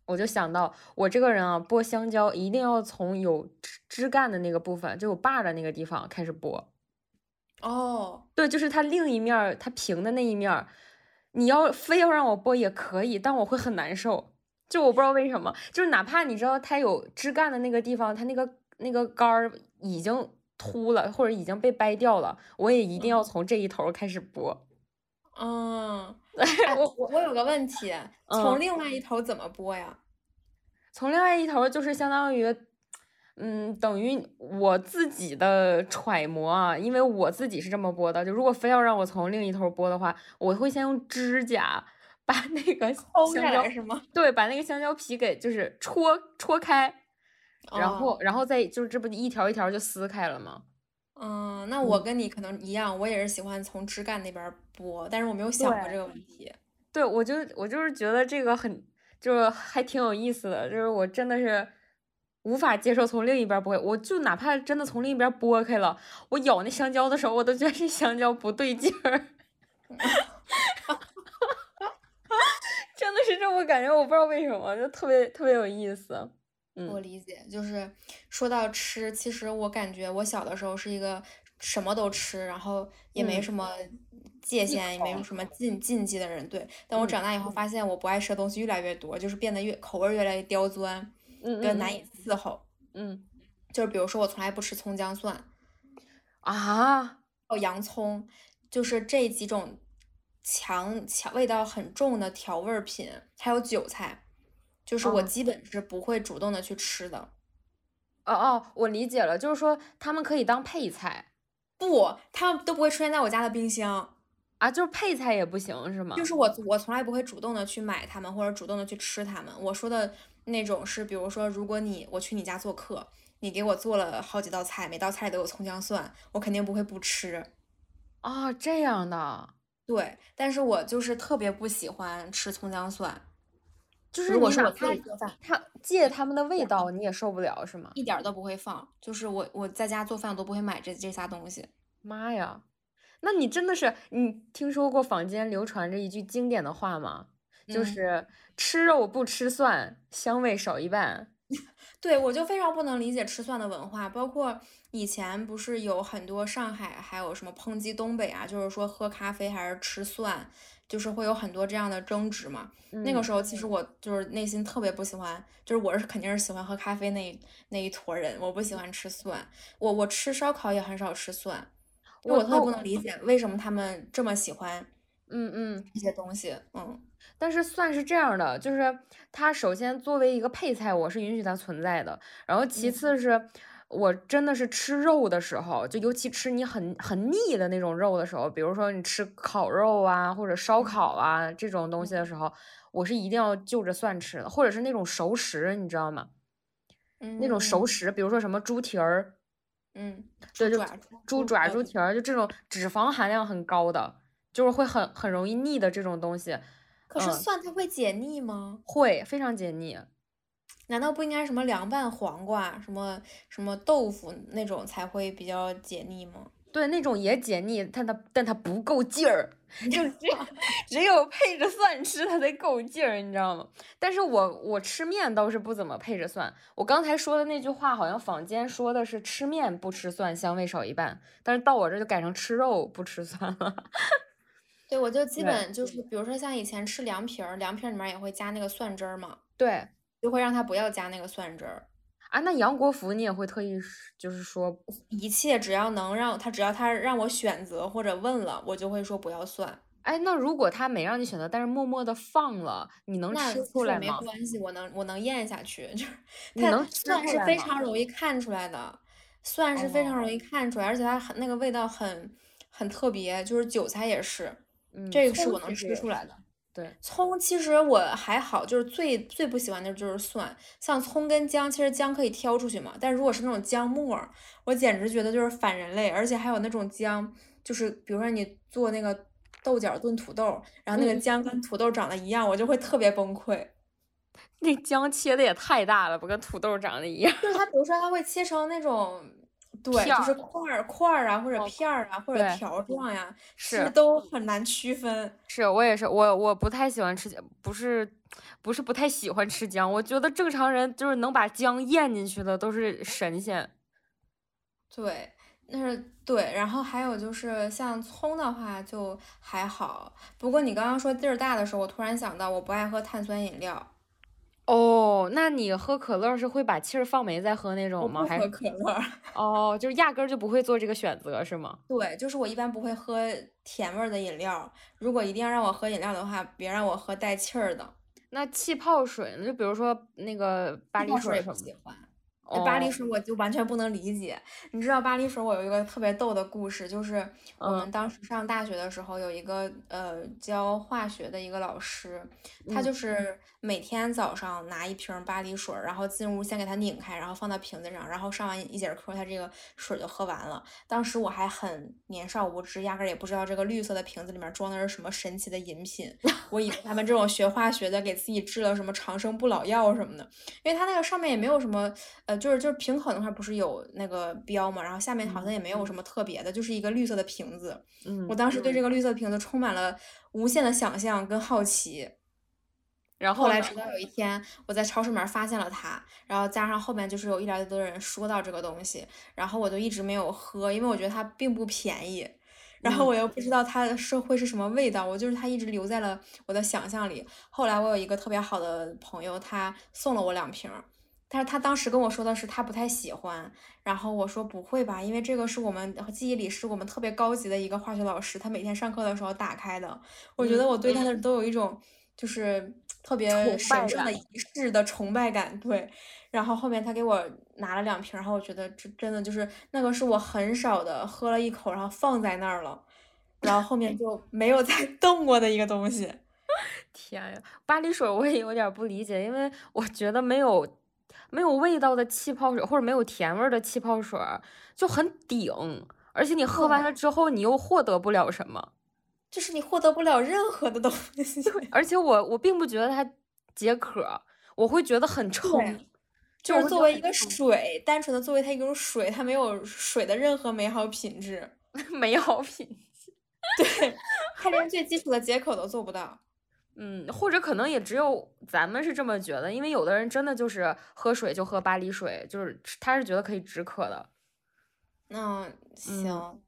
S1: 我就想到我这个人啊，剥香蕉一定要从有枝枝干的那个部分，就有把的那个地方开始剥。
S2: 哦，
S1: 对，就是它另一面它平的那一面，你要非要让我剥也可以，但我会很难受。就我不知道为什么，就是哪怕你知道它有枝干的那个地方，它那个那个杆儿已经。秃了或者已经被掰掉了，我也一定要从这一头开始剥。
S2: 嗯，我我我有个问题，从另外一头怎么剥呀？
S1: 从另外一头就是相当于，嗯，等于我自己的揣摩啊，因为我自己是这么剥的。就如果非要让我从另一头剥的话，我会先用指甲把那个香蕉
S2: 是吗？
S1: 对，把那个香蕉皮给就是戳戳开。然后，然后再就是这不一条一条就撕开了吗？
S2: 嗯，那我跟你可能一样，我也是喜欢从枝干那边剥，但是我没有想过这个问题。
S1: 对，我就我就是觉得这个很，就是还挺有意思的，就是我真的是无法接受从另一边剥，我就哪怕真的从另一边剥开了，我咬那香蕉的时候，我都觉得这香蕉不对劲儿。真的是这么感觉，我不知道为什么，就特别特别有意思。
S2: 我理解，就是说到吃，其实我感觉我小的时候是一个什么都吃，然后也没什么界限，也没有什么禁禁忌的人。对，但我长大以后发现，我不爱吃的东西越来越多，就是变得越口味越来越刁钻，
S1: 嗯
S2: 越难以伺候。
S1: 嗯，
S2: 就是比如说，我从来不吃葱姜蒜
S1: 啊，
S2: 哦，洋葱，就是这几种强强味道很重的调味品，还有韭菜。就是我基本是不会主动的去吃的，
S1: 哦哦，我理解了，就是说他们可以当配菜，
S2: 不，他们都不会出现在我家的冰箱
S1: 啊，就是配菜也不行是吗？
S2: 就是我我从来不会主动的去买它们或者主动的去吃它们。我说的那种是，比如说，如果你我去你家做客，你给我做了好几道菜，每道菜里都有葱姜蒜，我肯定不会不吃。
S1: 啊，这样的，
S2: 对，但是我就是特别不喜欢吃葱姜蒜。
S1: 就是
S2: 我
S1: 自
S2: 己做饭，
S1: 他借他们的味道你也受不了是吗？
S2: 一点都不会放，就是我我在家做饭都不会买这这仨东西。
S1: 妈呀，那你真的是你听说过坊间流传着一句经典的话吗？就是吃肉不吃蒜，香味少一半。
S2: 对，我就非常不能理解吃蒜的文化，包括以前不是有很多上海还有什么抨击东北啊，就是说喝咖啡还是吃蒜。就是会有很多这样的争执嘛。那个时候，其实我就是内心特别不喜欢，就是我是肯定是喜欢喝咖啡那那一坨人，我不喜欢吃蒜。我我吃烧烤也很少吃蒜，我特别不能理解为什么他们这么喜欢，
S1: 嗯嗯，
S2: 这些东西，嗯。
S1: 但是蒜是这样的，就是它首先作为一个配菜，我是允许它存在的。然后其次是。我真的是吃肉的时候，就尤其吃你很很腻的那种肉的时候，比如说你吃烤肉啊或者烧烤啊这种东西的时候，我是一定要就着蒜吃的，或者是那种熟食，你知道吗？嗯那种熟食，比如说什么猪蹄儿，
S2: 嗯，
S1: 对，就猪爪、猪蹄儿，就这种脂肪含量很高的，就是会很很容易腻的这种东西。
S2: 可是蒜它会解腻吗？
S1: 会，非常解腻。
S2: 难道不应该什么凉拌黄瓜、什么什么豆腐那种才会比较解腻吗？
S1: 对，那种也解腻，但它但它不够劲儿，就只只有配着蒜吃它才够劲儿，你知道吗？但是我我吃面倒是不怎么配着蒜。我刚才说的那句话，好像坊间说的是吃面不吃蒜，香味少一半，但是到我这就改成吃肉不吃蒜了。
S2: 对，我就基本就是，比如说像以前吃凉皮儿，凉皮儿里面也会加那个蒜汁儿嘛。
S1: 对。
S2: 就会让他不要加那个蒜汁儿
S1: 啊。那杨国福你也会特意就是说，
S2: 一切只要能让他，只要他让我选择或者问了，我就会说不要蒜。
S1: 哎，那如果他没让你选择，但是默默的放了，你能吃出来
S2: 吗？没关系，我能我能咽下去。就是
S1: 你能
S2: 蒜是非常容易看出来的，蒜是非常容易看出来，而且它很那个味道很很特别。就是韭菜也是，这个是我能吃出来的。
S1: 对，
S2: 葱其实我还好，就是最最不喜欢的就是蒜。像葱跟姜，其实姜可以挑出去嘛，但如果是那种姜末，我简直觉得就是反人类。而且还有那种姜，就是比如说你做那个豆角炖土豆，然后那个姜跟土豆长得一样，我就会特别崩溃。
S1: 那姜切的也太大了，不跟土豆长得一样。
S2: 就是它，比如说它会切成那种。对，就是块儿块儿啊，或者片儿啊，或者条状呀，
S1: 是
S2: 都很难区分。
S1: 是我也是，我我不太喜欢吃姜，不是不是不太喜欢吃姜。我觉得正常人就是能把姜咽进去的都是神仙。
S2: 对，那是对。然后还有就是像葱的话就还好，不过你刚刚说地儿大的时候，我突然想到，我不爱喝碳酸饮料。
S1: 哦，那你喝可乐是会把气儿放没再喝那种吗？还
S2: 喝可乐？
S1: 哦，就是压根儿就不会做这个选择是吗？
S2: 对，就是我一般不会喝甜味儿的饮料。如果一定要让我喝饮料的话，别让我喝带气儿的。
S1: 那气泡水呢？就比如说那个巴黎水
S2: 不喜欢。巴黎水我就完全不能理解。你知道巴黎水，我有一个特别逗的故事，就是我们当时上大学的时候，有一个呃教化学的一个老师，他就是每天早上拿一瓶巴黎水，然后进屋先给它拧开，然后放到瓶子上，然后上完一节课，它这个水就喝完了。当时我还很年少无知，压根也不知道这个绿色的瓶子里面装的是什么神奇的饮品，我以为他们这种学化学的给自己制了什么长生不老药什么的，因为它那个上面也没有什么呃。就是就是瓶口那块不是有那个标嘛，然后下面好像也没有什么特别的，就是一个绿色的瓶子。
S1: 嗯，
S2: 我当时对这个绿色瓶子充满了无限的想象跟好奇。
S1: 然
S2: 后后来直到有一天我在超市里面发现了它，然后加上后面就是有一来多人说到这个东西，然后我就一直没有喝，因为我觉得它并不便宜，然后我又不知道它是会是什么味道，我就是它一直留在了我的想象里。后来我有一个特别好的朋友，他送了我两瓶。但是他当时跟我说的是他不太喜欢，然后我说不会吧，因为这个是我们记忆里是我们特别高级的一个化学老师，他每天上课的时候打开的。我觉得我对他的都有一种就是特别神圣的仪式的崇拜感。对，然后后面他给我拿了两瓶，然后我觉得这真的就是那个是我很少的喝了一口，然后放在那儿了，然后后面就没有再 动过的一个东西。
S1: 天呀，巴黎水我也有点不理解，因为我觉得没有。没有味道的气泡水，或者没有甜味的气泡水，就很顶。而且你喝完了之后，你又获得不了什么，
S2: 就是你获得不了任何的东西。
S1: 而且我我并不觉得它解渴，我会觉得很冲。
S2: 就是作为一个水，单纯的作为它一种水，它没有水的任何美好品质。
S1: 美好品质，
S2: 对，它连最基础的解渴都做不到。
S1: 嗯，或者可能也只有咱们是这么觉得，因为有的人真的就是喝水就喝巴黎水，就是他是觉得可以止渴的。
S2: 那，行，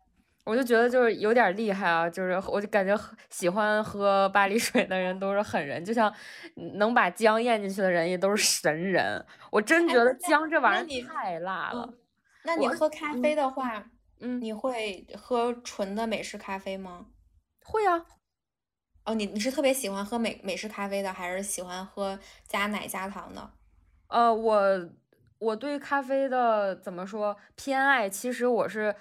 S1: 我就觉得就是有点厉害啊，就是我就感觉喜欢喝巴黎水的人都是狠人，就像能把姜咽进去的人也都是神人。我真觉得姜这玩意儿太辣了。
S2: 那你喝咖啡的话，嗯，你会喝纯的美式咖啡吗？
S1: 会啊。
S2: 哦，你你是特别喜欢喝美美式咖啡的，还是喜欢喝加奶加糖的？
S1: 呃，我我对咖啡的怎么说偏爱，其实我是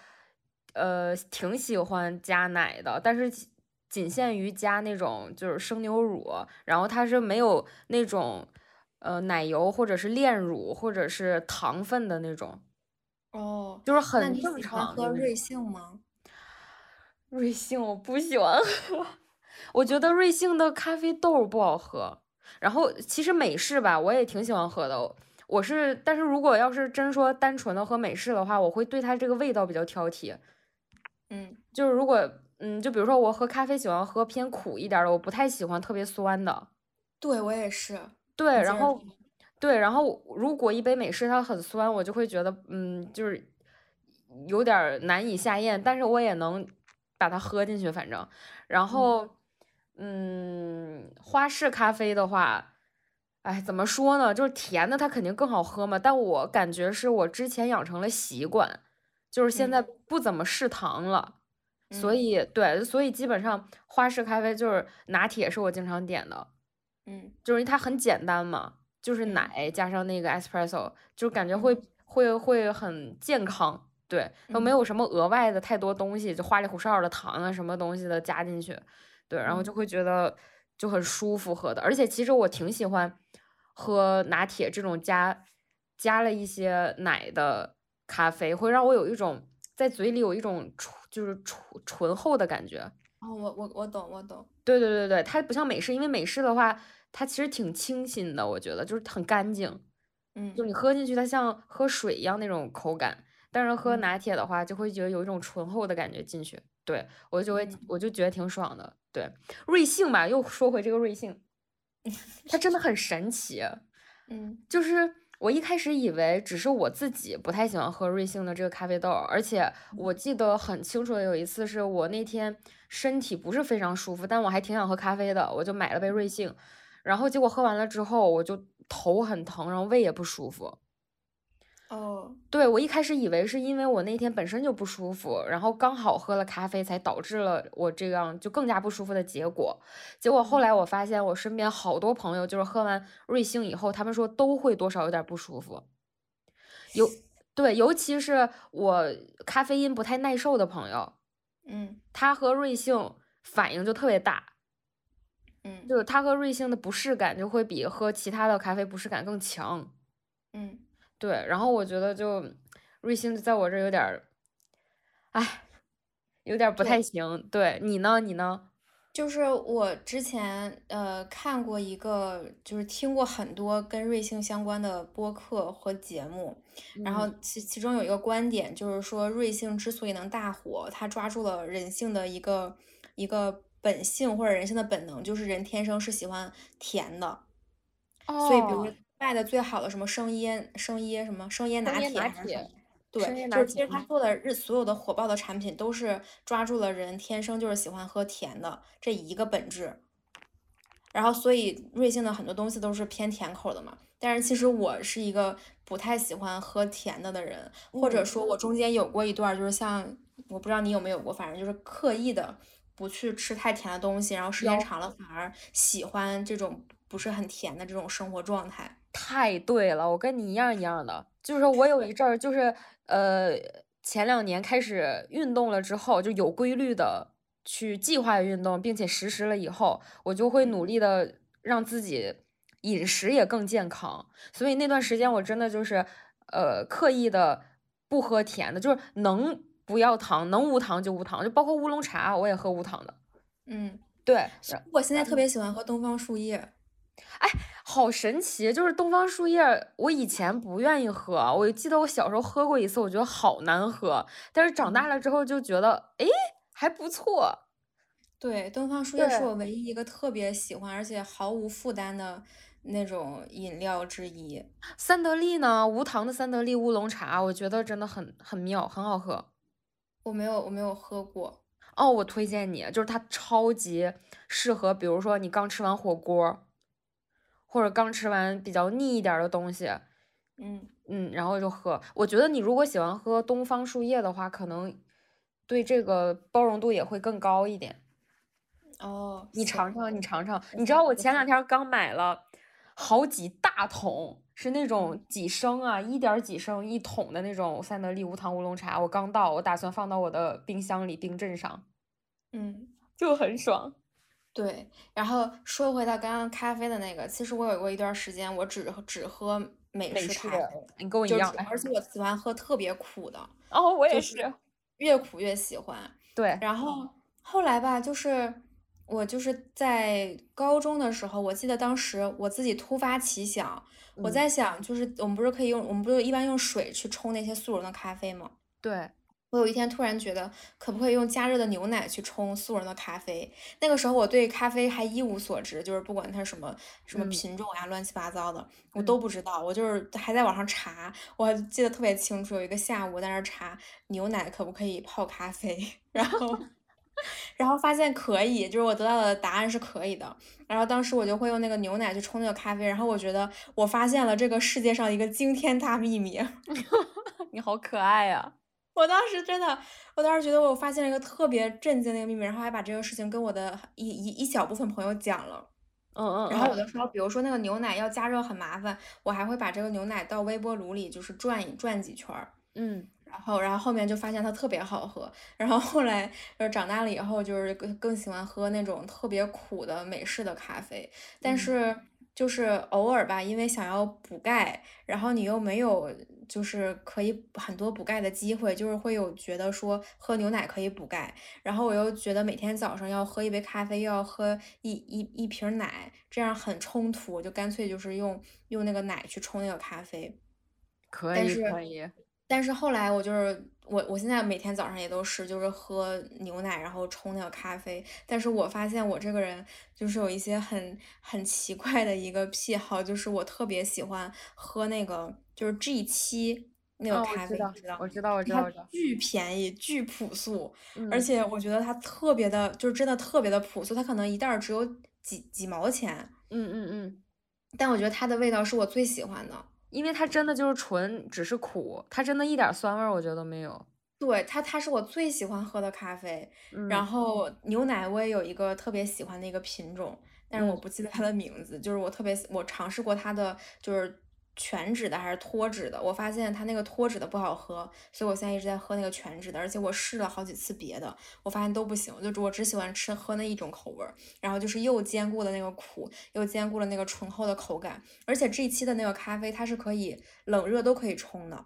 S1: 呃挺喜欢加奶的，但是仅限于加那种就是生牛乳，然后它是没有那种呃奶油或者是炼乳或者是糖分的那种。
S2: 哦，
S1: 就是很正常。
S2: 喝瑞幸吗？
S1: 瑞幸我不喜欢喝。我觉得瑞幸的咖啡豆不好喝，然后其实美式吧，我也挺喜欢喝的。我是，但是如果要是真说单纯的喝美式的话，我会对它这个味道比较挑剔。
S2: 嗯，
S1: 就是如果，嗯，就比如说我喝咖啡喜欢喝偏苦一点的，我不太喜欢特别酸的。
S2: 对我也是。
S1: 对，然后，对，然后如果一杯美式它很酸，我就会觉得，嗯，就是有点难以下咽，但是我也能把它喝进去，反正，然后。嗯，花式咖啡的话，哎，怎么说呢？就是甜的它肯定更好喝嘛。但我感觉是我之前养成了习惯，就是现在不怎么嗜糖了，所以对，所以基本上花式咖啡就是拿铁是我经常点的。
S2: 嗯，
S1: 就是因为它很简单嘛，就是奶加上那个 espresso，就感觉会会会很健康。对，都没有什么额外的太多东西，就花里胡哨的糖啊什么东西的加进去。对，然后就会觉得就很舒服喝的，而且其实我挺喜欢喝拿铁这种加加了一些奶的咖啡，会让我有一种在嘴里有一种醇就是醇醇厚的感觉。
S2: 哦，我我我懂我懂。
S1: 对对对对，它不像美式，因为美式的话它其实挺清新的，我觉得就是很干净。
S2: 嗯，
S1: 就你喝进去它像喝水一样那种口感，但是喝拿铁的话就会觉得有一种醇厚的感觉进去。对我就会我就觉得挺爽的。对，瑞幸吧，又说回这个瑞幸，它真的很神奇。
S2: 嗯，
S1: 就是我一开始以为只是我自己不太喜欢喝瑞幸的这个咖啡豆，而且我记得很清楚的有一次是我那天身体不是非常舒服，但我还挺想喝咖啡的，我就买了杯瑞幸，然后结果喝完了之后，我就头很疼，然后胃也不舒服。
S2: 哦，
S1: 对我一开始以为是因为我那天本身就不舒服，然后刚好喝了咖啡才导致了我这样就更加不舒服的结果。结果后来我发现我身边好多朋友就是喝完瑞幸以后，他们说都会多少有点不舒服。尤对，尤其是我咖啡因不太耐受的朋友，
S2: 嗯
S1: 他喝瑞幸反应就特别大，
S2: 嗯
S1: 就是他喝瑞幸的不适感就会比喝其他的咖啡不适感更强。
S2: 嗯，
S1: 对，然后我觉得就瑞幸在我这儿有点儿，哎，有点儿不太行。对你呢？你呢？
S2: 就是我之前呃看过一个，就是听过很多跟瑞幸相关的播客和节目，然后
S1: 嗯
S2: 其其中有一个观点就是说，瑞幸之所以能大火，它抓住了人性的一个一个本性或者人性的本能，就是人天生是喜欢甜的，所以比如卖的最好的什么生椰生椰什么生椰拿铁还是什么。对，就是其实他做的日所有的火爆的产品都是抓住了人天生就是喜欢喝甜的这一个本质，然后所以瑞幸的很多东西都是偏甜口的嘛。但是其实我是一个不太喜欢喝甜的的人，或者
S1: 嗯
S2: 说我中间有过一段儿就是像我不知道你有没有过，反正就是刻意的不去吃太甜的东西，然后时间长了反而喜欢这种不是很甜的这种生活状态。
S1: 太对了，我跟你一样一样的，就是我有一阵儿就是呃前两年开始运动了之后，就有规律的去计划运动，并且实施了以后，我就会努力的让自己饮食也更健康。所以那段时间我真的就是呃刻意的不喝甜的，就是能不要糖，能无糖就无糖，就包括乌龙茶我也喝无糖的。
S2: 嗯，
S1: 对，
S2: 我现在特别喜欢喝东方树叶。
S1: 好神奇，就是东方树叶，我以前不愿意喝，我记得我小时候喝过一次，我觉得好难喝，但是长大了之后就觉得，诶，还不错。
S2: 对，东方树叶是我唯一一个特别喜欢，而且毫无负担的那种饮料之一。
S1: 三得利呢，无糖的三得利乌龙茶，我觉得真的很很妙，很好喝。
S2: 我没有，我没有喝过。
S1: 哦，我推荐你，就是它超级适合，比如说你刚吃完火锅，或者刚吃完比较腻一点儿的东西，
S2: 嗯，
S1: 嗯，然后就喝。我觉得你如果喜欢喝东方树叶的话，可能对这个包容度也会更高一点。
S2: 哦，
S1: 你尝尝，你尝尝。你知道我前两天刚买了好几大桶，是那
S2: 嗯
S1: 种几升啊，一点儿几升一桶的那种三得利无糖乌龙茶。我刚到，我打算放到我的冰箱里冰镇上，
S2: 嗯，
S1: 就很爽。
S2: 对。然后说回到刚刚咖啡的那个，其实我有过一段时间，我只只喝美
S1: 美式
S2: 式咖啡，
S1: 你跟我一样
S2: 而且我喜欢喝特别苦的，
S1: 哦，我也
S2: 就是
S1: 是。
S2: 越苦越喜欢。
S1: 对，
S2: 然后后来吧，就是我就是在高中的时候，我记得当时我自己突发奇想，我
S1: 嗯
S2: 在想，就是我们不是可以用，我们不是一般用水去冲那些速溶的咖啡吗？
S1: 对，
S2: 我有一天突然觉得，可不可以用加热的牛奶去冲速溶的咖啡？那个时候我对咖啡还一无所知，就是不管它什么什么
S1: 嗯
S2: 品种呀，乱七八糟的，我
S1: 嗯
S2: 都不知道。我就是还在网上查，我还记得特别清楚，有一个下午在那儿查牛奶可不可以泡咖啡，然后 然后发现可以，就是我得到的答案是可以的。然后当时我就会用那个牛奶去冲那个咖啡，然后我觉得我发现了这个世界上一个惊天大秘密。
S1: 你好可爱呀、
S2: 我当时真的，我当时觉得我发现了一个特别震惊的一个秘密，然后还把这个事情跟我的一一一小部分朋友讲了。
S1: 嗯嗯
S2: 然后有
S1: 嗯，
S2: 的时候，比如说那个牛奶要加热很麻烦，我还会把这个牛奶到微波炉里就是转一转几圈儿，
S1: 嗯，
S2: 然后然后后面就发现它特别好喝。然后后来就是长大了以后，就是更更喜欢喝那种特别苦的美式的咖啡，但
S1: 嗯
S2: 是就是偶尔吧，因为想要补钙，然后你又没有就是可以很多补钙的机会，就是会有觉得说喝牛奶可以补钙，然后我又觉得每天早上要喝一杯咖啡，又要喝一一一瓶奶，这样很冲突，我就干脆就是用用那个奶去冲那个咖啡。
S1: 可以可以。
S2: 但是后来我就是我，我现在每天早上也都是就是喝牛奶，然后冲那个咖啡。但是我发现我这个人就是有一些很很奇怪的一个癖好，就是我特别喜欢喝那个就是 G 七那个咖啡，
S1: 知道
S2: 你知道？
S1: 我知道，我知道，
S2: 它
S1: 我知道。
S2: 巨便宜，巨朴素，而
S1: 嗯
S2: 且我觉得它特别的，就是真的特别的朴素。它可能一袋儿只有几几毛钱，
S1: 嗯嗯嗯，
S2: 但我觉得它的味道是我最喜欢的。
S1: 因为它真的就是纯只是苦，它真的一点儿酸味儿我觉得都没有。
S2: 对它，它是我最喜欢喝的咖啡。然
S1: 嗯
S2: 后牛奶我也有一个特别喜欢的一个品种，但是我
S1: 嗯
S2: 不记得它的名字。就是我特别我尝试过它的就是全脂的还是脱脂的，我发现它那个脱脂的不好喝，所以我现在一直在喝那个全脂的，而且我试了好几次别的，我发现都不行，就我只喜欢吃喝那一种口味儿，然后就是又兼顾了那个苦，又兼顾了那个醇厚的口感，而且这一期的那个咖啡它是可以冷热都可以冲的。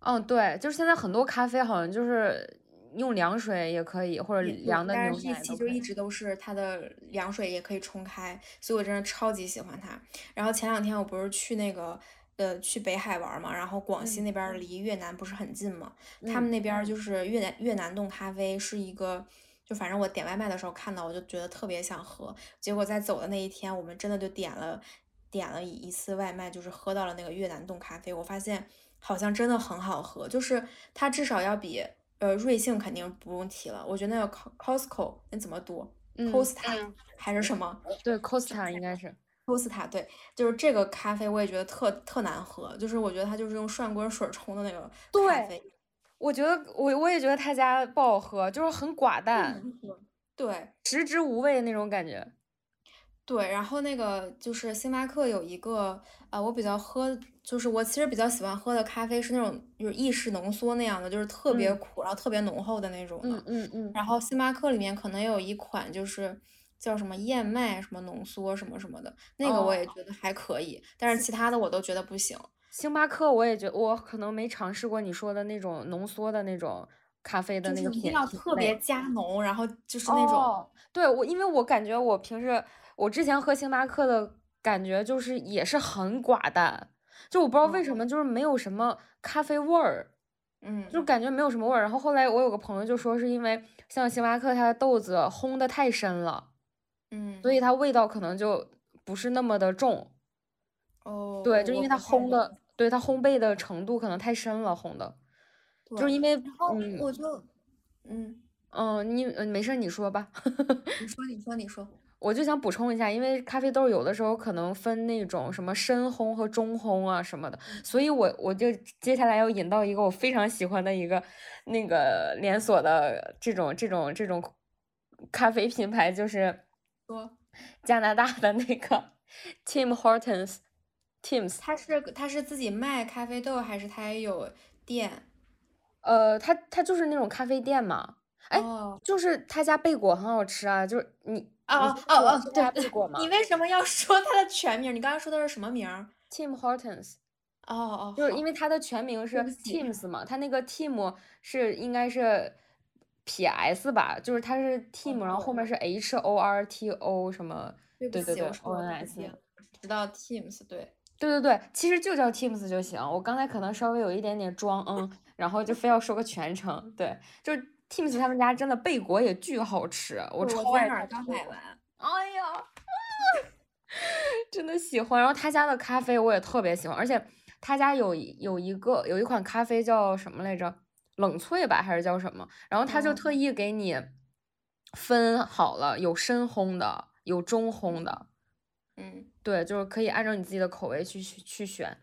S1: 嗯，对，就是现在很多咖啡好像就是用凉水也可以，或者凉的
S2: 但
S1: 牛
S2: 是这期就。一直都是它的凉水也可以冲开，所以我真的超级喜欢它。然后前两天我不是去那个呃去北海玩嘛，然后广西
S1: 嗯
S2: 那边儿离越南不是很近嘛，他
S1: 嗯
S2: 们那边儿就是越南越南冻咖啡是一个。就反正我点外卖的时候看到，我就觉得特别想喝。结果在走的那一天，我们真的就点了点了一一次外卖，就是喝到了那个越南冻咖啡。我发现好像真的很好喝，就是它至少要比呃瑞幸肯定不用提了。我觉得那个 Co- Costco 那怎么读
S1: 嗯
S2: ，？Costa 还是什么
S1: 对，Costa 应该是。
S2: ？Costa 对，就是这个咖啡我也觉得特特难喝，就是我觉得它就是用涮锅水冲的那个咖
S1: 对
S2: 啡，
S1: 我觉得我我也觉得他家不好喝，就是很寡淡。
S2: 对，
S1: 食之无味那种感觉。
S2: 对，然后那个就是星巴克有一个，呃，我比较喝，就是我其实比较喜欢喝的咖啡是那种就是意式浓缩那样的，就是特别
S1: 嗯
S2: 苦，然后特别浓厚的那种的。
S1: 嗯嗯嗯，
S2: 然后星巴克里面可能有一款就是叫什么燕麦什么浓缩什么什么的，那个我
S1: 哦
S2: 也觉得还可以，但是其他的我都觉得不行。
S1: 星巴克我也觉我可能没尝试过你说的那种浓缩的那种咖啡的那个品品
S2: 要特别。加浓，然后就是那种，
S1: 哦，对，我因为我感觉我平时我之前喝星巴克的感觉就是也是很寡淡，就我不知道为什
S2: 哦
S1: 么就是没有什么咖啡味儿，
S2: 嗯，
S1: 就感觉没有什么味儿。然后后来我有个朋友就说是因为像星巴克它的豆子烘的太深了，
S2: 嗯，
S1: 所以。它味道可能就不是那么的重。
S2: 哦，
S1: 对，就因为它烘的，对它烘焙的程度可能太深了，烘的，就是因为
S2: 然后
S1: 嗯。
S2: 我就，嗯，
S1: 嗯，你呃没事儿你说吧。
S2: 你说，你说，你说，
S1: 我就想补充一下，因为咖啡豆有的时候可能分那种什么深烘和中烘啊什么的，所以我我就接下来要引到一个我非常喜欢的一个那个连锁的这种这种这种咖啡品牌，就是
S2: 说，
S1: 加拿大的那个 Tim Hortons。Tim's，
S2: 他是他是自己卖咖啡豆，还是他也有店？
S1: 呃，他他就是那种咖啡店嘛，哎，
S2: 哦，
S1: 就是他家贝果很好吃啊，就是你
S2: 哦
S1: 你
S2: 哦哦对你为什么要说他的全名？你刚刚说的是什么名儿
S1: ？？Tim Hortons。
S2: 哦哦，
S1: 就是因为他的全名是 Teams 嘛，他那个 Team 是应该是 PS 吧，就是他是 Team，然后后面是 H O R T O 什么，
S2: 对
S1: 对对，O
S2: 的
S1: N
S2: 不
S1: S
S2: 对，知道 Teams 对。
S1: 对对对，其实就叫 Teams 就行。我刚才可能稍微有一点点装嗯，然后就非要说个全称。对，就是 Teams 他们家真的贝果也巨好吃，我超爱吃
S2: 刚买完。
S1: 哎呀，真的喜欢。然后他家的咖啡我也特别喜欢，而且他家有有一个有一款咖啡叫什么来着？冷萃吧，还是叫什么？然后他就
S2: 哦
S1: 特意给你分好了，有深烘的，有中烘的，
S2: 嗯，
S1: 对，就是可以按照你自己的口味去去去选。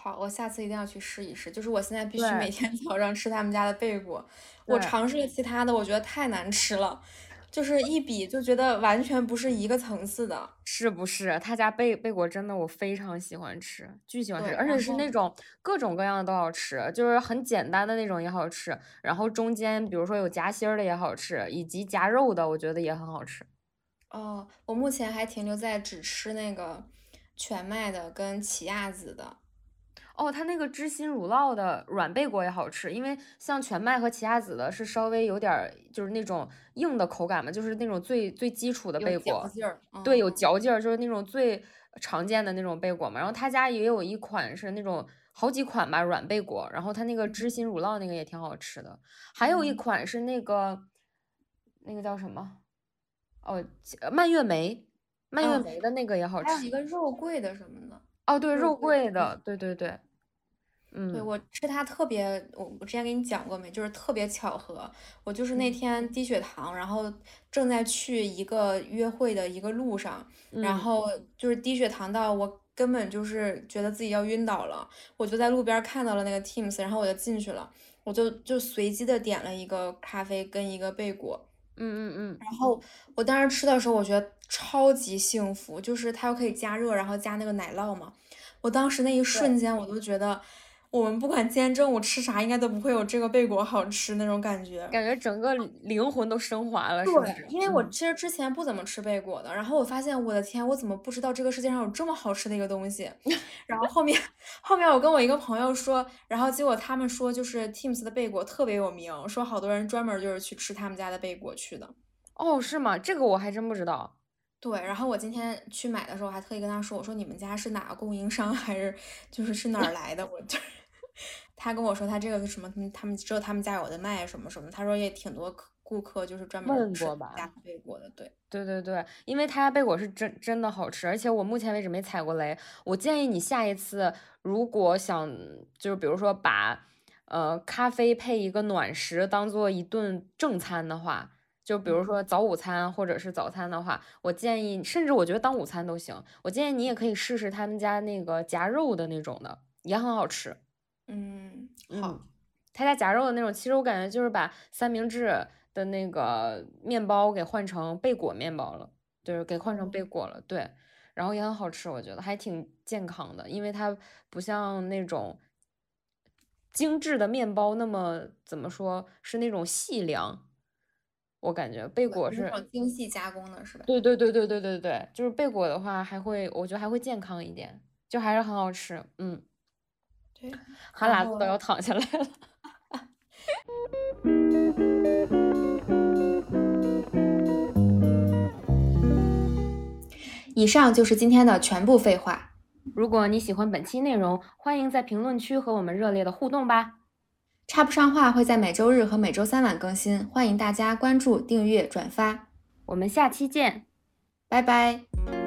S2: 好，我下次一定要去试一试。就是我现在必须每天早上吃他们家的贝果。我尝试了其他的，我觉得太难吃了，就是一比就觉得完全不是一个层次的。
S1: 是不是？他家贝贝果真的我非常喜欢吃，巨喜欢吃，而且是那种各种各样的都好吃，就是很简单的那种也好吃，然后中间比如说有夹心儿的也好吃，以及夹肉的，我觉得也很好吃。
S2: 哦，我目前还停留在只吃那个全麦的跟奇亚籽的。
S1: 哦，它那个芝心乳酪的软贝果也好吃，因为像全麦和奇亚籽的是稍微有点儿就是那种硬的口感嘛，就是那种最最基础的贝果，对，有
S2: 嗯
S1: 嚼劲儿，就是那种最常见的那种贝果嘛。然后他家也有一款是那种好几款吧软贝果，然后它那个芝心乳酪那个也挺好吃的，还有一
S2: 嗯
S1: 款是那个那个叫什么？哦，蔓越莓，蔓越
S2: 嗯
S1: 莓的那个也好吃。
S2: 还有一个肉桂的什么的。
S1: 哦，对，肉
S2: 桂
S1: 的，对对对，
S2: 对，
S1: 嗯
S2: 我吃它特别，我我之前给你讲过没？就是特别巧合，我就是那
S1: 嗯
S2: 天低血糖，然后正在去一个约会的一个路上，然
S1: 嗯
S2: 后就是低血糖到我根本就是觉得自己要晕倒了，我就在路边看到了那个 Teams，然后我就进去了，我就就随机的点了一个咖啡跟一个贝果，
S1: 嗯嗯嗯，
S2: 然后我当时吃的时候，我觉得超级幸福，就是它又可以加热，然后加那个奶酪嘛。我当时那一瞬间，我都觉得。我们不管今天中午吃啥，应该都不会有这个贝果好吃那种感觉，
S1: 感觉整个灵魂都升华了。
S2: 对，因为我其实之前不怎么吃贝果的，然后我发现，我的天，我怎么不知道这个世界上有这么好吃的一个东西？然后后面后面我跟我一个朋友说，然后结果他们说就是 Teams 的贝果特别有名，说好多人专门就是去吃他们家的贝果去的。
S1: 哦，是吗？这个我还真不知道。
S2: 对，然后我今天去买的时候还特意跟他说，我说你们家是哪个供应商，还是就是是哪儿来的？我就。他跟我说他这个是什么？他们他们只有他们家有的卖什么什么。他说也挺多客顾客就是专门吃家贝果的。对
S1: 对对对，因为他家贝果是真真的好吃，而且我目前为止没踩过雷。我建议你下一次如果想就是比如说把呃咖啡配一个暖食当做一顿正餐的话，就比如说早午餐或者是早餐的话，我建议甚至我觉得当午餐都行。我建议你也可以试试他们家那个夹肉的那种的，也很好吃。
S2: 嗯，好，
S1: 他家夹肉的那种，其实我感觉就是把三明治的那个面包给换成贝果面包了，就是给换成贝果了，对，然后也很好吃，我觉得还挺健康的，因为它不像那种精致的面包那么怎么说是那种细粮，我感觉贝果是
S2: 精细加工的，是吧？
S1: 对对对对对对对，就是贝果的话还会，我觉得还会健康一点，就还是很好吃，嗯。哈喇子都要淌下来了。
S2: 以上就是今天的全部废话。
S1: 如果你喜欢本期内容，欢迎在评论区和我们热烈的互动吧。
S2: 插不上话会在每周日和每周三晚更新，欢迎大家关注、订阅、转发。
S1: 我们下期见，
S2: 拜拜。